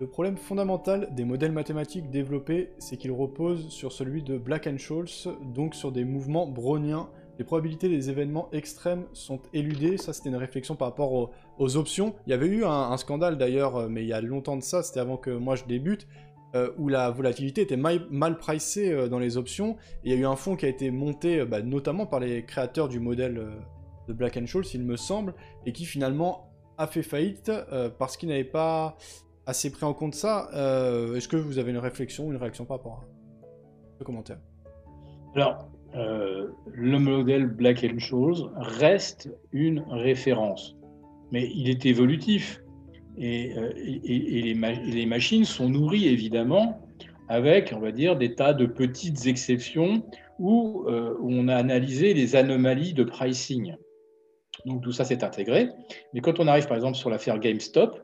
S1: Le problème fondamental des modèles mathématiques développés, c'est qu'ils reposent sur celui de Black and Scholes, donc sur des mouvements browniens. Les probabilités des événements extrêmes sont éludées. Ça, c'était une réflexion par rapport aux, options. Il y avait eu un scandale d'ailleurs, euh, mais il y a longtemps de ça, c'était avant que moi je débute, euh, où la volatilité était mal, pricée euh, dans les options. il y a eu un fonds qui a été monté euh, bah, notamment par les créateurs du modèle de Black Scholes, il me semble, et qui finalement a fait faillite parce qu'il n'avait pas assez pris en compte ça. Est-ce que vous avez une réflexion, une réaction par rapport à ce commentaire?
S2: Alors, le modèle Black Scholes reste une référence, mais il est évolutif. Euh, et, les, machines sont nourries évidemment avec, on va dire, des tas de petites exceptions où, euh, on a analysé les anomalies de pricing. Donc tout ça s'est intégré. Mais quand on arrive par exemple sur l'affaire GameStop,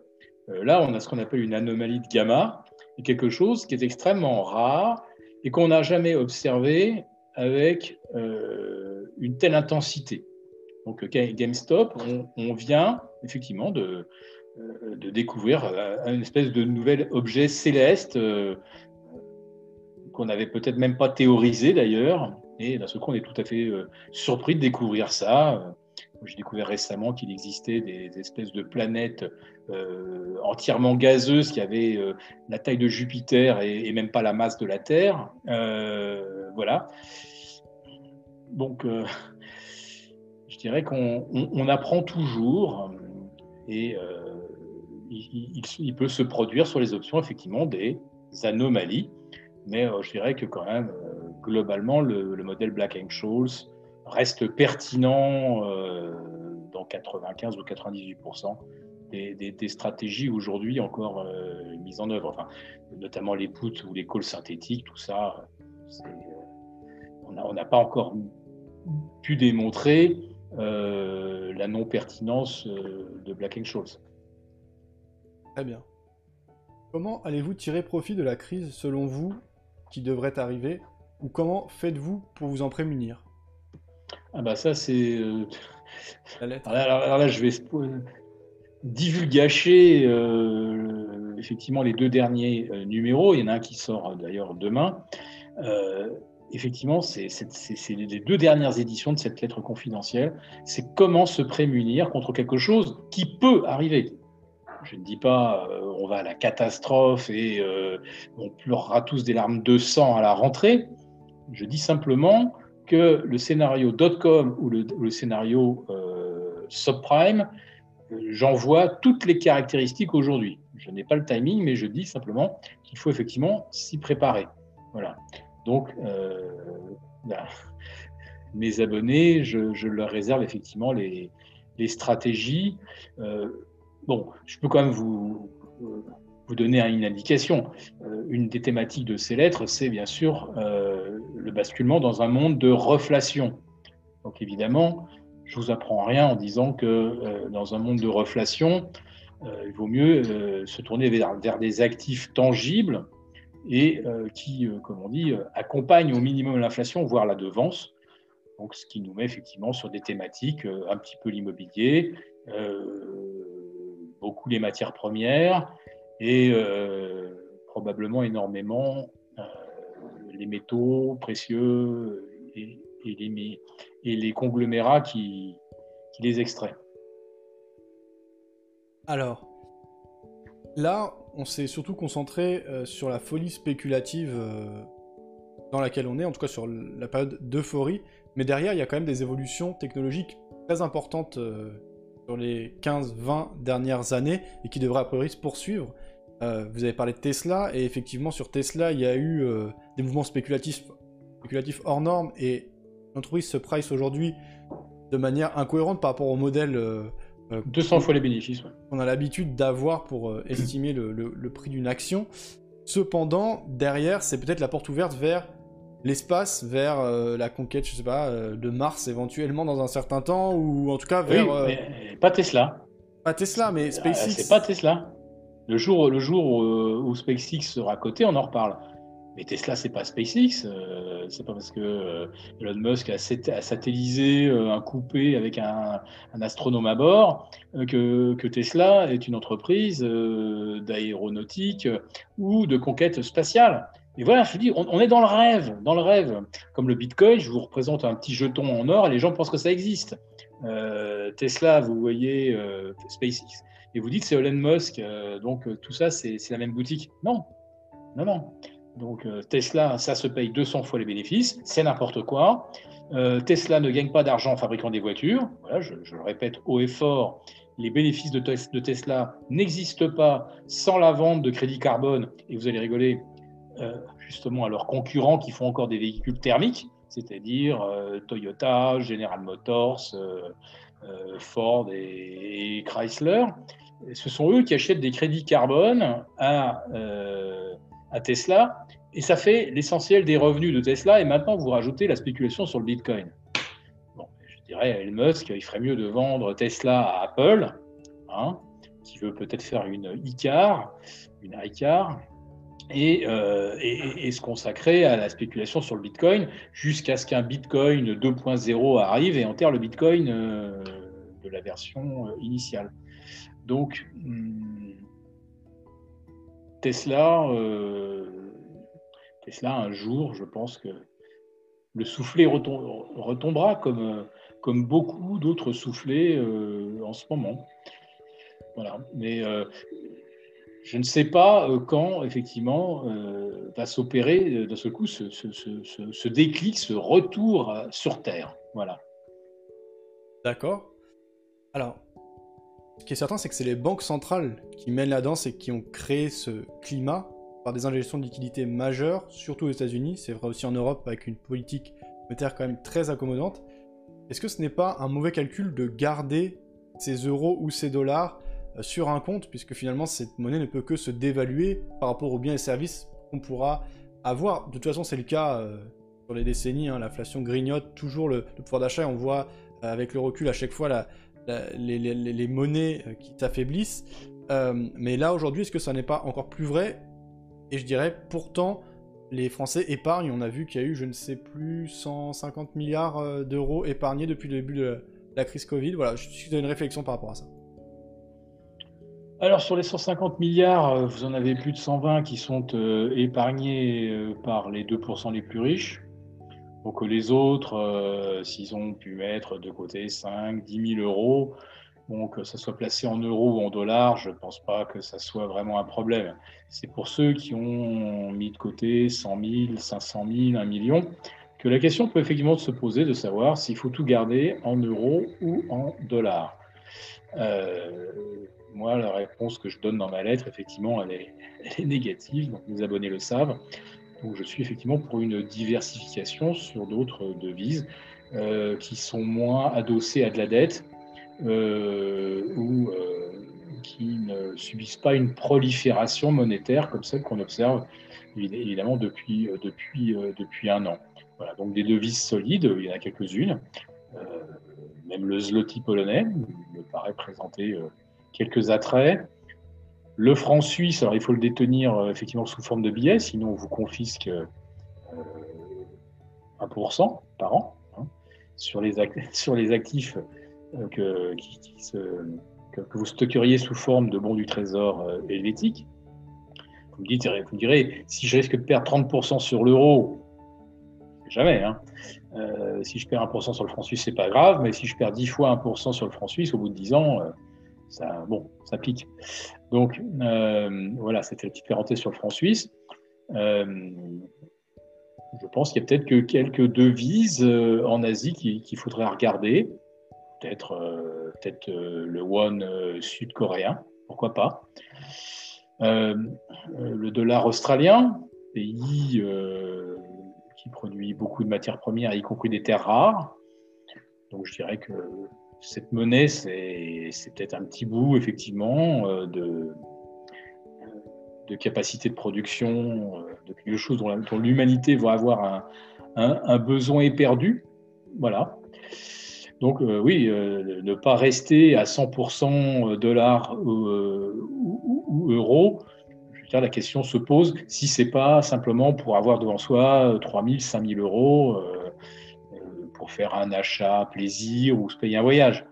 S2: euh, là on a ce qu'on appelle une anomalie de gamma, quelque chose qui est extrêmement rare et qu'on n'a jamais observé avec une telle intensité. Donc GameStop, on vient effectivement de, de découvrir euh, une espèce de nouvel objet céleste euh, qu'on n'avait peut-être même pas théorisé d'ailleurs. Et d'un seul coup, on est tout à fait surpris de découvrir ça. J'ai découvert récemment qu'il existait des, espèces de planètes entièrement gazeuses qui avaient la taille de Jupiter et, même pas la masse de la Terre. voilà. Donc, je dirais qu'on apprend toujours et il, peut se produire sur les options effectivement des anomalies, mais euh, je dirais que quand même, euh, globalement, le, modèle Black Scholes reste pertinent euh, dans 95 ou 98% des, stratégies aujourd'hui encore mises en œuvre, enfin, notamment les puts ou les calls synthétiques, tout ça, on n'a pas encore pu démontrer la non-pertinence de Black Scholes.
S1: Très bien. Comment allez-vous tirer profit de la crise selon vous qui devrait arriver ou comment faites-vous pour vous en prémunir?
S2: Ah bah ça c'est... Euh, alors, là, je vais divulgacher euh, effectivement les deux derniers euh, numéros. Il y en a un qui sort d'ailleurs demain. Effectivement, c'est les deux dernières éditions de cette lettre confidentielle. C'est comment se prémunir contre quelque chose qui peut arriver. Je ne dis pas euh, on va à la catastrophe et euh, on pleurera tous des larmes de sang à la rentrée. Je dis simplement que le scénario dot-com ou le, scénario euh, subprime, j'en vois toutes les caractéristiques aujourd'hui. Je n'ai pas le timing, mais je dis simplement qu'il faut effectivement s'y préparer. Voilà. Donc, ben, mes abonnés, je, leur réserve effectivement les, stratégies. Bon, je peux quand même vous, vous donner une indication. Euh, une des thématiques de ces lettres, c'est bien sûr euh, le basculement dans un monde de reflation. Donc évidemment, je vous apprends rien en disant que euh, dans un monde de reflation, il vaut mieux se tourner vers, des actifs tangibles et qui, comme on dit, accompagnent au minimum l'inflation, voire la devance. Donc, ce qui nous met effectivement sur des thématiques un petit peu l'immobilier, beaucoup les matières premières et euh, probablement énormément euh, les métaux précieux et, les, et les, conglomérats qui, qui les extraient.
S1: Alors, là, on s'est surtout concentré euh, sur la folie spéculative dans laquelle on est, en tout cas sur la période d'euphorie, mais derrière, il y a quand même des évolutions technologiques très importantes sur les 15-20 dernières années et qui devrait a priori se poursuivre. Euh, vous avez parlé de Tesla, et effectivement sur Tesla, il y a eu euh, des mouvements spéculatifs spéculatif hors norme et l'entreprise se price aujourd'hui de manière incohérente par rapport au modèle.
S2: 200 fois les bénéfices.
S1: On a l'habitude d'avoir pour estimer le prix d'une action. Cependant, derrière, c'est peut-être la porte ouverte vers l'espace, vers euh, la conquête, je sais pas, euh, de Mars éventuellement dans un certain temps, ou en tout cas vers.
S2: Euh, pas Tesla.
S1: Pas Tesla, mais SpaceX.
S2: c'est pas Tesla. Le jour, le jour où, SpaceX sera coté, on en reparle. Mais Tesla, c'est pas SpaceX. c'est pas parce que Elon Musk a, satellisé un coupé avec un, astronome à bord que, que, Tesla est une entreprise d'aéronautique ou de conquête spatiale. Et voilà, je dis, on, est dans le rêve, dans le rêve. Comme le Bitcoin, je vous représente un petit jeton en or et les gens pensent que ça existe. Euh, Tesla, vous voyez euh, SpaceX, et vous dites c'est Elon Musk, euh, donc tout ça c'est la même boutique. Non, non, non. Donc Tesla, ça se paye 200 fois les bénéfices, c'est n'importe quoi. Tesla ne gagne pas d'argent en fabriquant des voitures. Voilà, je, le répète haut et fort, les bénéfices de, Tesla n'existent pas sans la vente de crédit carbone. Et vous allez rigoler, euh, justement à leurs concurrents qui font encore des véhicules thermiques, c'est-à-dire euh, Toyota, General Motors, euh, Ford et, Chrysler. ce sont eux qui achètent des crédits carbone à, à Tesla, et ça fait l'essentiel des revenus de Tesla. Et maintenant, vous rajoutez la spéculation sur le Bitcoin. Bon, je dirais à Elon Musk, il ferait mieux de vendre Tesla à Apple, hein, qui veut peut-être faire une iCar, une iCar, euh, et, se consacrer à la spéculation sur le Bitcoin jusqu'à ce qu'un Bitcoin 2.0 arrive et enterre le Bitcoin euh, de la version euh, initiale. Donc, hmm, Tesla, Tesla, un jour, je pense que le soufflet retombera comme, comme beaucoup d'autres soufflets en ce moment. Voilà. Mais je ne sais pas euh, quand, effectivement, euh, va s'opérer euh, de ce coup ce, déclic, ce retour sur Terre. Voilà.
S1: D'accord. Alors, ce qui est certain, c'est que c'est les banques centrales qui mènent la danse et qui ont créé ce climat par des injections de liquidités majeures, surtout aux États-Unis. C'est vrai aussi en Europe, avec une politique monétaire quand même très accommodante. Est-ce que ce n'est pas un mauvais calcul de garder ces euros ou ces dollars euh, sur un compte, puisque finalement cette monnaie ne peut que se dévaluer par rapport aux biens et services qu'on pourra avoir? De toute façon, c'est le cas euh, sur les décennies, hein. l'inflation grignote toujours le, pouvoir d'achat, on voit euh, avec le recul à chaque fois la, les, monnaies qui s'affaiblissent. mais là, aujourd'hui, est-ce que ça n'est pas encore plus vrai? Et je dirais, pourtant, les Français épargnent. On a vu qu'il y a eu, je ne sais plus, 150 milliards d'euros épargnés depuis le début de la crise Covid. Voilà, je suis une réflexion par rapport à ça.
S2: Alors sur les 150 milliards, euh, vous en avez plus de 120 qui sont euh, épargnés euh, par les 2% les plus riches. Donc les autres, s'ils ont pu mettre de côté 5, 10 000 euros, donc que ça soit placé en euros ou en dollars, je ne pense pas que ça soit vraiment un problème. C'est pour ceux qui ont mis de côté 100 000, 500 000, 1 million, que la question peut effectivement se poser de savoir s'il faut tout garder en euros ou en dollars. Euh, moi, la réponse que je donne dans ma lettre, effectivement, elle est, négative, donc mes abonnés le savent. Donc je suis effectivement pour une diversification sur d'autres devises euh, qui sont moins adossées à de la dette euh, ou euh, qui ne subissent pas une prolifération monétaire comme celle qu'on observe évidemment depuis, depuis, depuis un an. Voilà, donc des devises solides, il y en a quelques-unes. même le zloty polonais me paraît présenter quelques attraits. Le franc suisse, alors il faut le détenir euh, effectivement sous forme de billets, sinon on vous confisque 1% euh, par an hein, sur, les actifs euh, que, vous stockeriez sous forme de bons du trésor helvétique. Vous me, dites, vous direz, si je risque de perdre 30% sur l'euro, jamais. Hein. si je perds 1% sur le franc suisse, c'est pas grave, mais si je perds 10 fois 1% sur le franc suisse, au bout de 10 ans, ça, bon, ça pique. Donc euh, voilà, c'était la petite parenthèse sur le franc suisse. Euh, je pense qu'il y a peut-être que quelques devises euh, en Asie qu'il faudrait regarder. Peut-être peut le won sud-coréen, pourquoi pas. le dollar australien, pays qui produit beaucoup de matières premières, y compris des terres rares. Donc je dirais que cette monnaie, c'est peut-être un petit bout, effectivement, euh, de, de capacité de production, euh, de quelque chose dont l'humanité va avoir un, besoin éperdu. Voilà. Donc euh, oui, ne pas rester à 100% dollars ou, dire, la question se pose si c'est pas simplement pour avoir devant soi 3 000, 5 000 euros faire un achat plaisir ou se payer un voyage.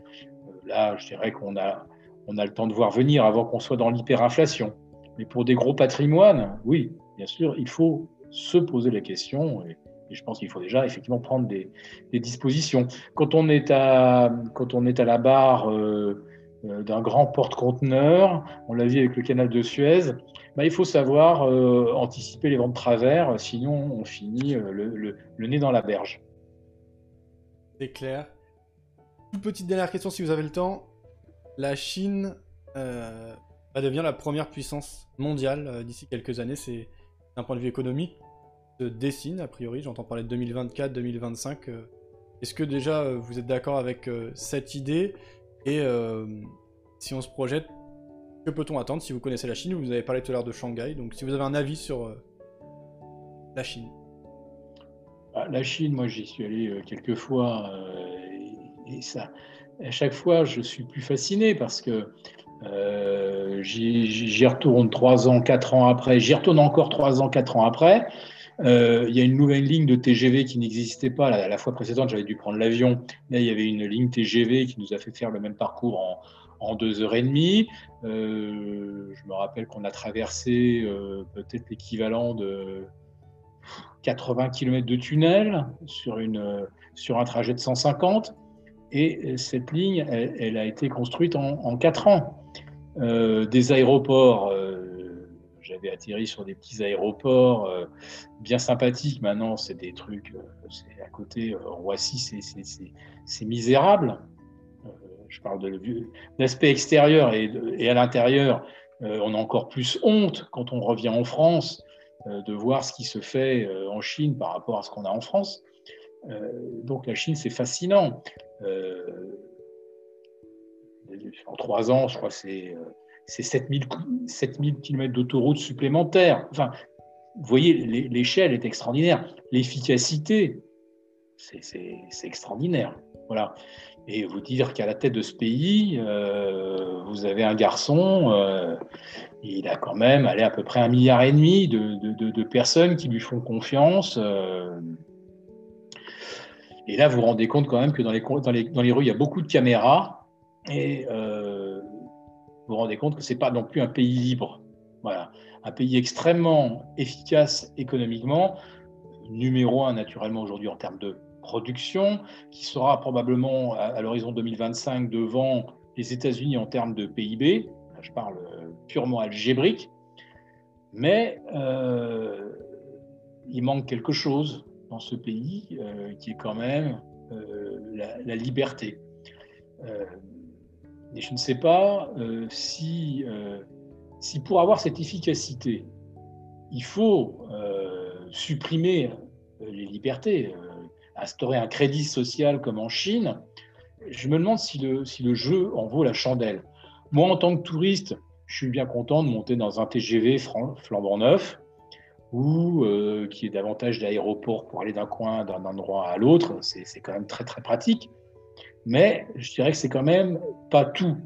S2: Euh, là, je dirais qu'on a, on a le temps de voir venir avant qu'on soit dans l'hyperinflation. Mais pour des gros patrimoines, oui, bien sûr, il faut se poser la question. Et, je pense qu'il faut déjà effectivement prendre des, dispositions. Quand on est à, quand on est à la barre euh, euh, d'un grand porte-conteneur, on l'a vu avec le canal de Suez, bah, il faut savoir anticiper les vents de travers, sinon on finit le nez dans la berge
S1: clair. Toute petite dernière question si vous avez le temps. La Chine euh, va devenir la première puissance mondiale euh, d'ici quelques années. C'est d'un point de vue économique se dessine a priori. J'entends parler de 2024, 2025. Euh. Est-ce que déjà vous êtes d'accord avec cette idée? Et si on se projette, que peut-on attendre? Si vous connaissez la Chine Vous avez parlé tout à l'heure de Shanghai. Donc si vous avez un avis sur la Chine.
S2: Bah, la Chine, moi j'y suis allé euh, quelques fois euh, et, ça, à chaque fois je suis plus fasciné parce que euh, j'y retourne trois ans, quatre ans après, j'y retourne encore trois ans, quatre ans après. il y a une nouvelle ligne de TGV qui n'existait pas. La, la, fois précédente, j'avais dû prendre l'avion. Là, il y avait une ligne TGV qui nous a fait faire le même parcours en, en deux heures et demie. je me rappelle qu'on a traversé peut-être l'équivalent de 80 km de tunnel sur, une, sur un trajet de 150. Et cette ligne, elle, a été construite en, en 4 ans. Euh, des aéroports, euh, j'avais atterri sur des petits aéroports euh, bien sympathiques. Maintenant, c'est des trucs, c'est à côté, Roissy, c'est misérable. je parle de l'aspect extérieur et, et à l'intérieur, on a encore plus honte quand on revient en France de voir ce qui se fait euh, en Chine par rapport à ce qu'on a en France. Euh, donc la Chine, c'est fascinant. en trois ans, je crois que c'est c'est 7000, 7000 km d'autoroutes supplémentaires. Enfin, vous voyez, l'échelle est extraordinaire. L'efficacité, c'est extraordinaire. Voilà. Et vous dire qu'à la tête de ce pays, euh, vous avez un garçon, euh, il a quand même à peu près un milliard et demi de, personnes qui lui font confiance. Euh. et là, vous vous rendez compte quand même que dans les, dans les, dans les rues, il y a beaucoup de caméras. Et vous vous rendez compte que ce n'est pas non plus un pays libre. Voilà. Un pays extrêmement efficace économiquement, numéro un naturellement aujourd'hui en termes de production, qui sera probablement à, l'horizon 2025 devant les États-Unis en termes de PIB. je parle euh, purement algébrique. Mais euh, il manque quelque chose dans ce pays euh, qui est quand même la, liberté. et je ne sais pas si, si pour avoir cette efficacité, il faut supprimer les libertés instaurer un crédit social comme en Chine, je me demande si le, si le jeu en vaut la chandelle. Moi, en tant que touriste, je suis bien content de monter dans un TGV flambant neuf ou euh, qui est davantage d'aéroport pour aller d'un coin, d'un endroit à l'autre. C'est quand même très, très pratique. Mais je dirais que c'est quand même pas tout.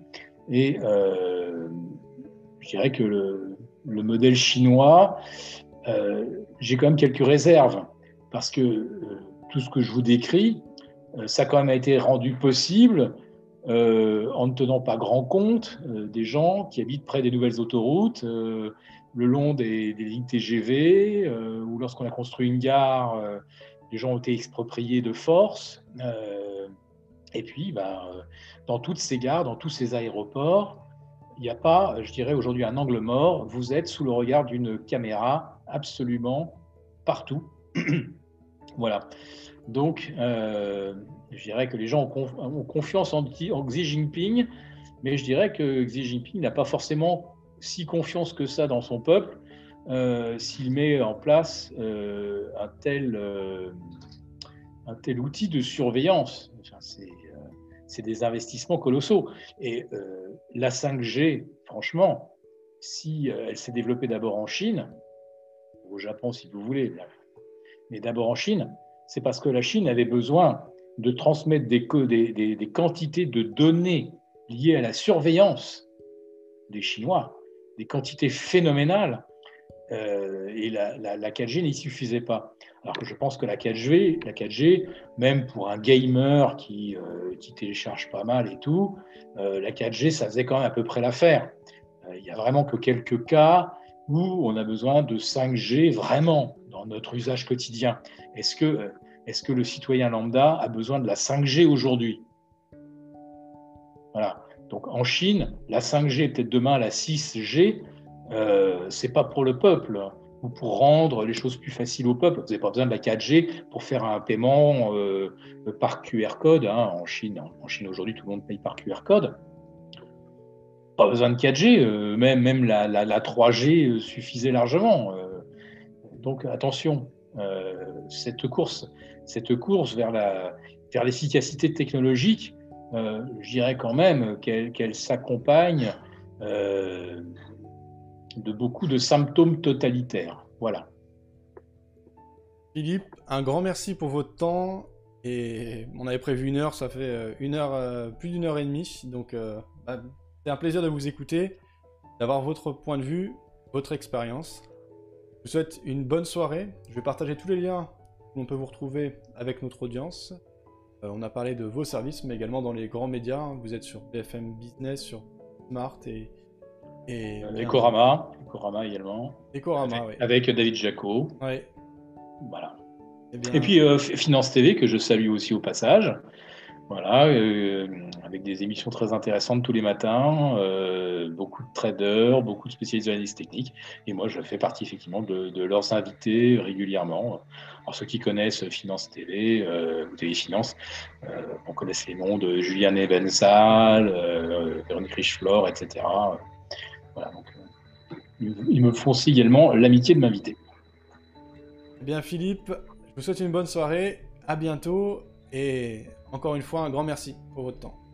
S2: Et euh, je dirais que le, le modèle chinois, euh, j'ai quand même quelques réserves parce que tout ce que je vous décris, euh, ça a quand même été rendu possible euh, en ne tenant pas grand compte euh, des gens qui habitent près des nouvelles autoroutes, le long des, lignes TGV, ou lorsqu'on a construit une gare, les gens ont été expropriés de force. et puis, bah, dans toutes ces gares, dans tous ces aéroports, il n'y a pas, je dirais aujourd'hui, un angle mort. Vous êtes sous le regard d'une caméra absolument partout. Voilà. Donc, euh, je dirais que les gens ont, confiance en, Xi Jinping, mais je dirais que Xi Jinping n'a pas forcément si confiance que ça dans son peuple, s'il met en place un tel, un tel outil de surveillance. c'est des investissements colossaux. Et la 5G, franchement, si elle s'est développée d'abord en Chine, au Japon si vous voulez, mais d'abord en Chine, c'est parce que la Chine avait besoin de transmettre des, quantités de données liées à la surveillance des Chinois, des quantités phénoménales, euh, et la, la, 4G n'y suffisait pas. Alors que je pense que la 4G, la 4G même pour un gamer qui, euh, qui télécharge pas mal et tout, euh, la 4G, ça faisait quand même à peu près l'affaire. Il n'y a vraiment que quelques cas où on a besoin de 5G vraiment dans notre usage quotidien. Est-ce que est-ce que le citoyen lambda a besoin de la 5G aujourd'hui? Voilà. Donc en Chine, la 5G, peut-être demain la 6G, euh, c'est pas pour le peuple ou pour rendre les choses plus faciles au peuple. Vous n'avez pas besoin de la 4G pour faire un paiement euh, par QR code. Hein. En Chine, en Chine aujourd'hui, tout le monde paye par QR code. Pas besoin de 4G, euh, même, même la, la 3G suffisait largement. donc attention, cette course, cette course vers la vers l'efficacité technologique, euh, je dirais quand même qu'elle s'accompagne euh, de beaucoup de symptômes totalitaires. Voilà.
S1: Philippe, un grand merci pour votre temps. Et on avait prévu une heure, ça fait euh, une heure, plus d'une heure et demie. Donc, bah, c'est un plaisir de vous écouter, d'avoir votre point de vue, votre expérience. Je vous souhaite une bonne soirée. Je vais partager tous les liens on peut vous retrouver avec notre audience. Euh, on a parlé de vos services, mais également dans les grands médias. Vous êtes sur BFM Business, sur Smart et...
S2: Et euh, Ecorama, également.
S1: Ecorama,
S2: avec, oui. Avec David Jaco.
S1: Oui.
S2: Voilà. Eh et puis euh, Finance TV, que je salue aussi au passage. Voilà, euh, avec des émissions très intéressantes tous les matins, euh, beaucoup de traders, beaucoup de spécialistes d'analyse technique. Et moi, je fais partie effectivement de, leurs invités régulièrement. Alors, ceux qui connaissent Finance TV euh, ou TV Finance, on connaisse les noms de Julien Ebensal, Véronique Richeflor, etc. Voilà, donc, ils me font aussi également l'amitié de m'inviter.
S1: Eh bien, Philippe, je vous souhaite une bonne soirée. À bientôt et encore une fois, un grand merci pour votre temps.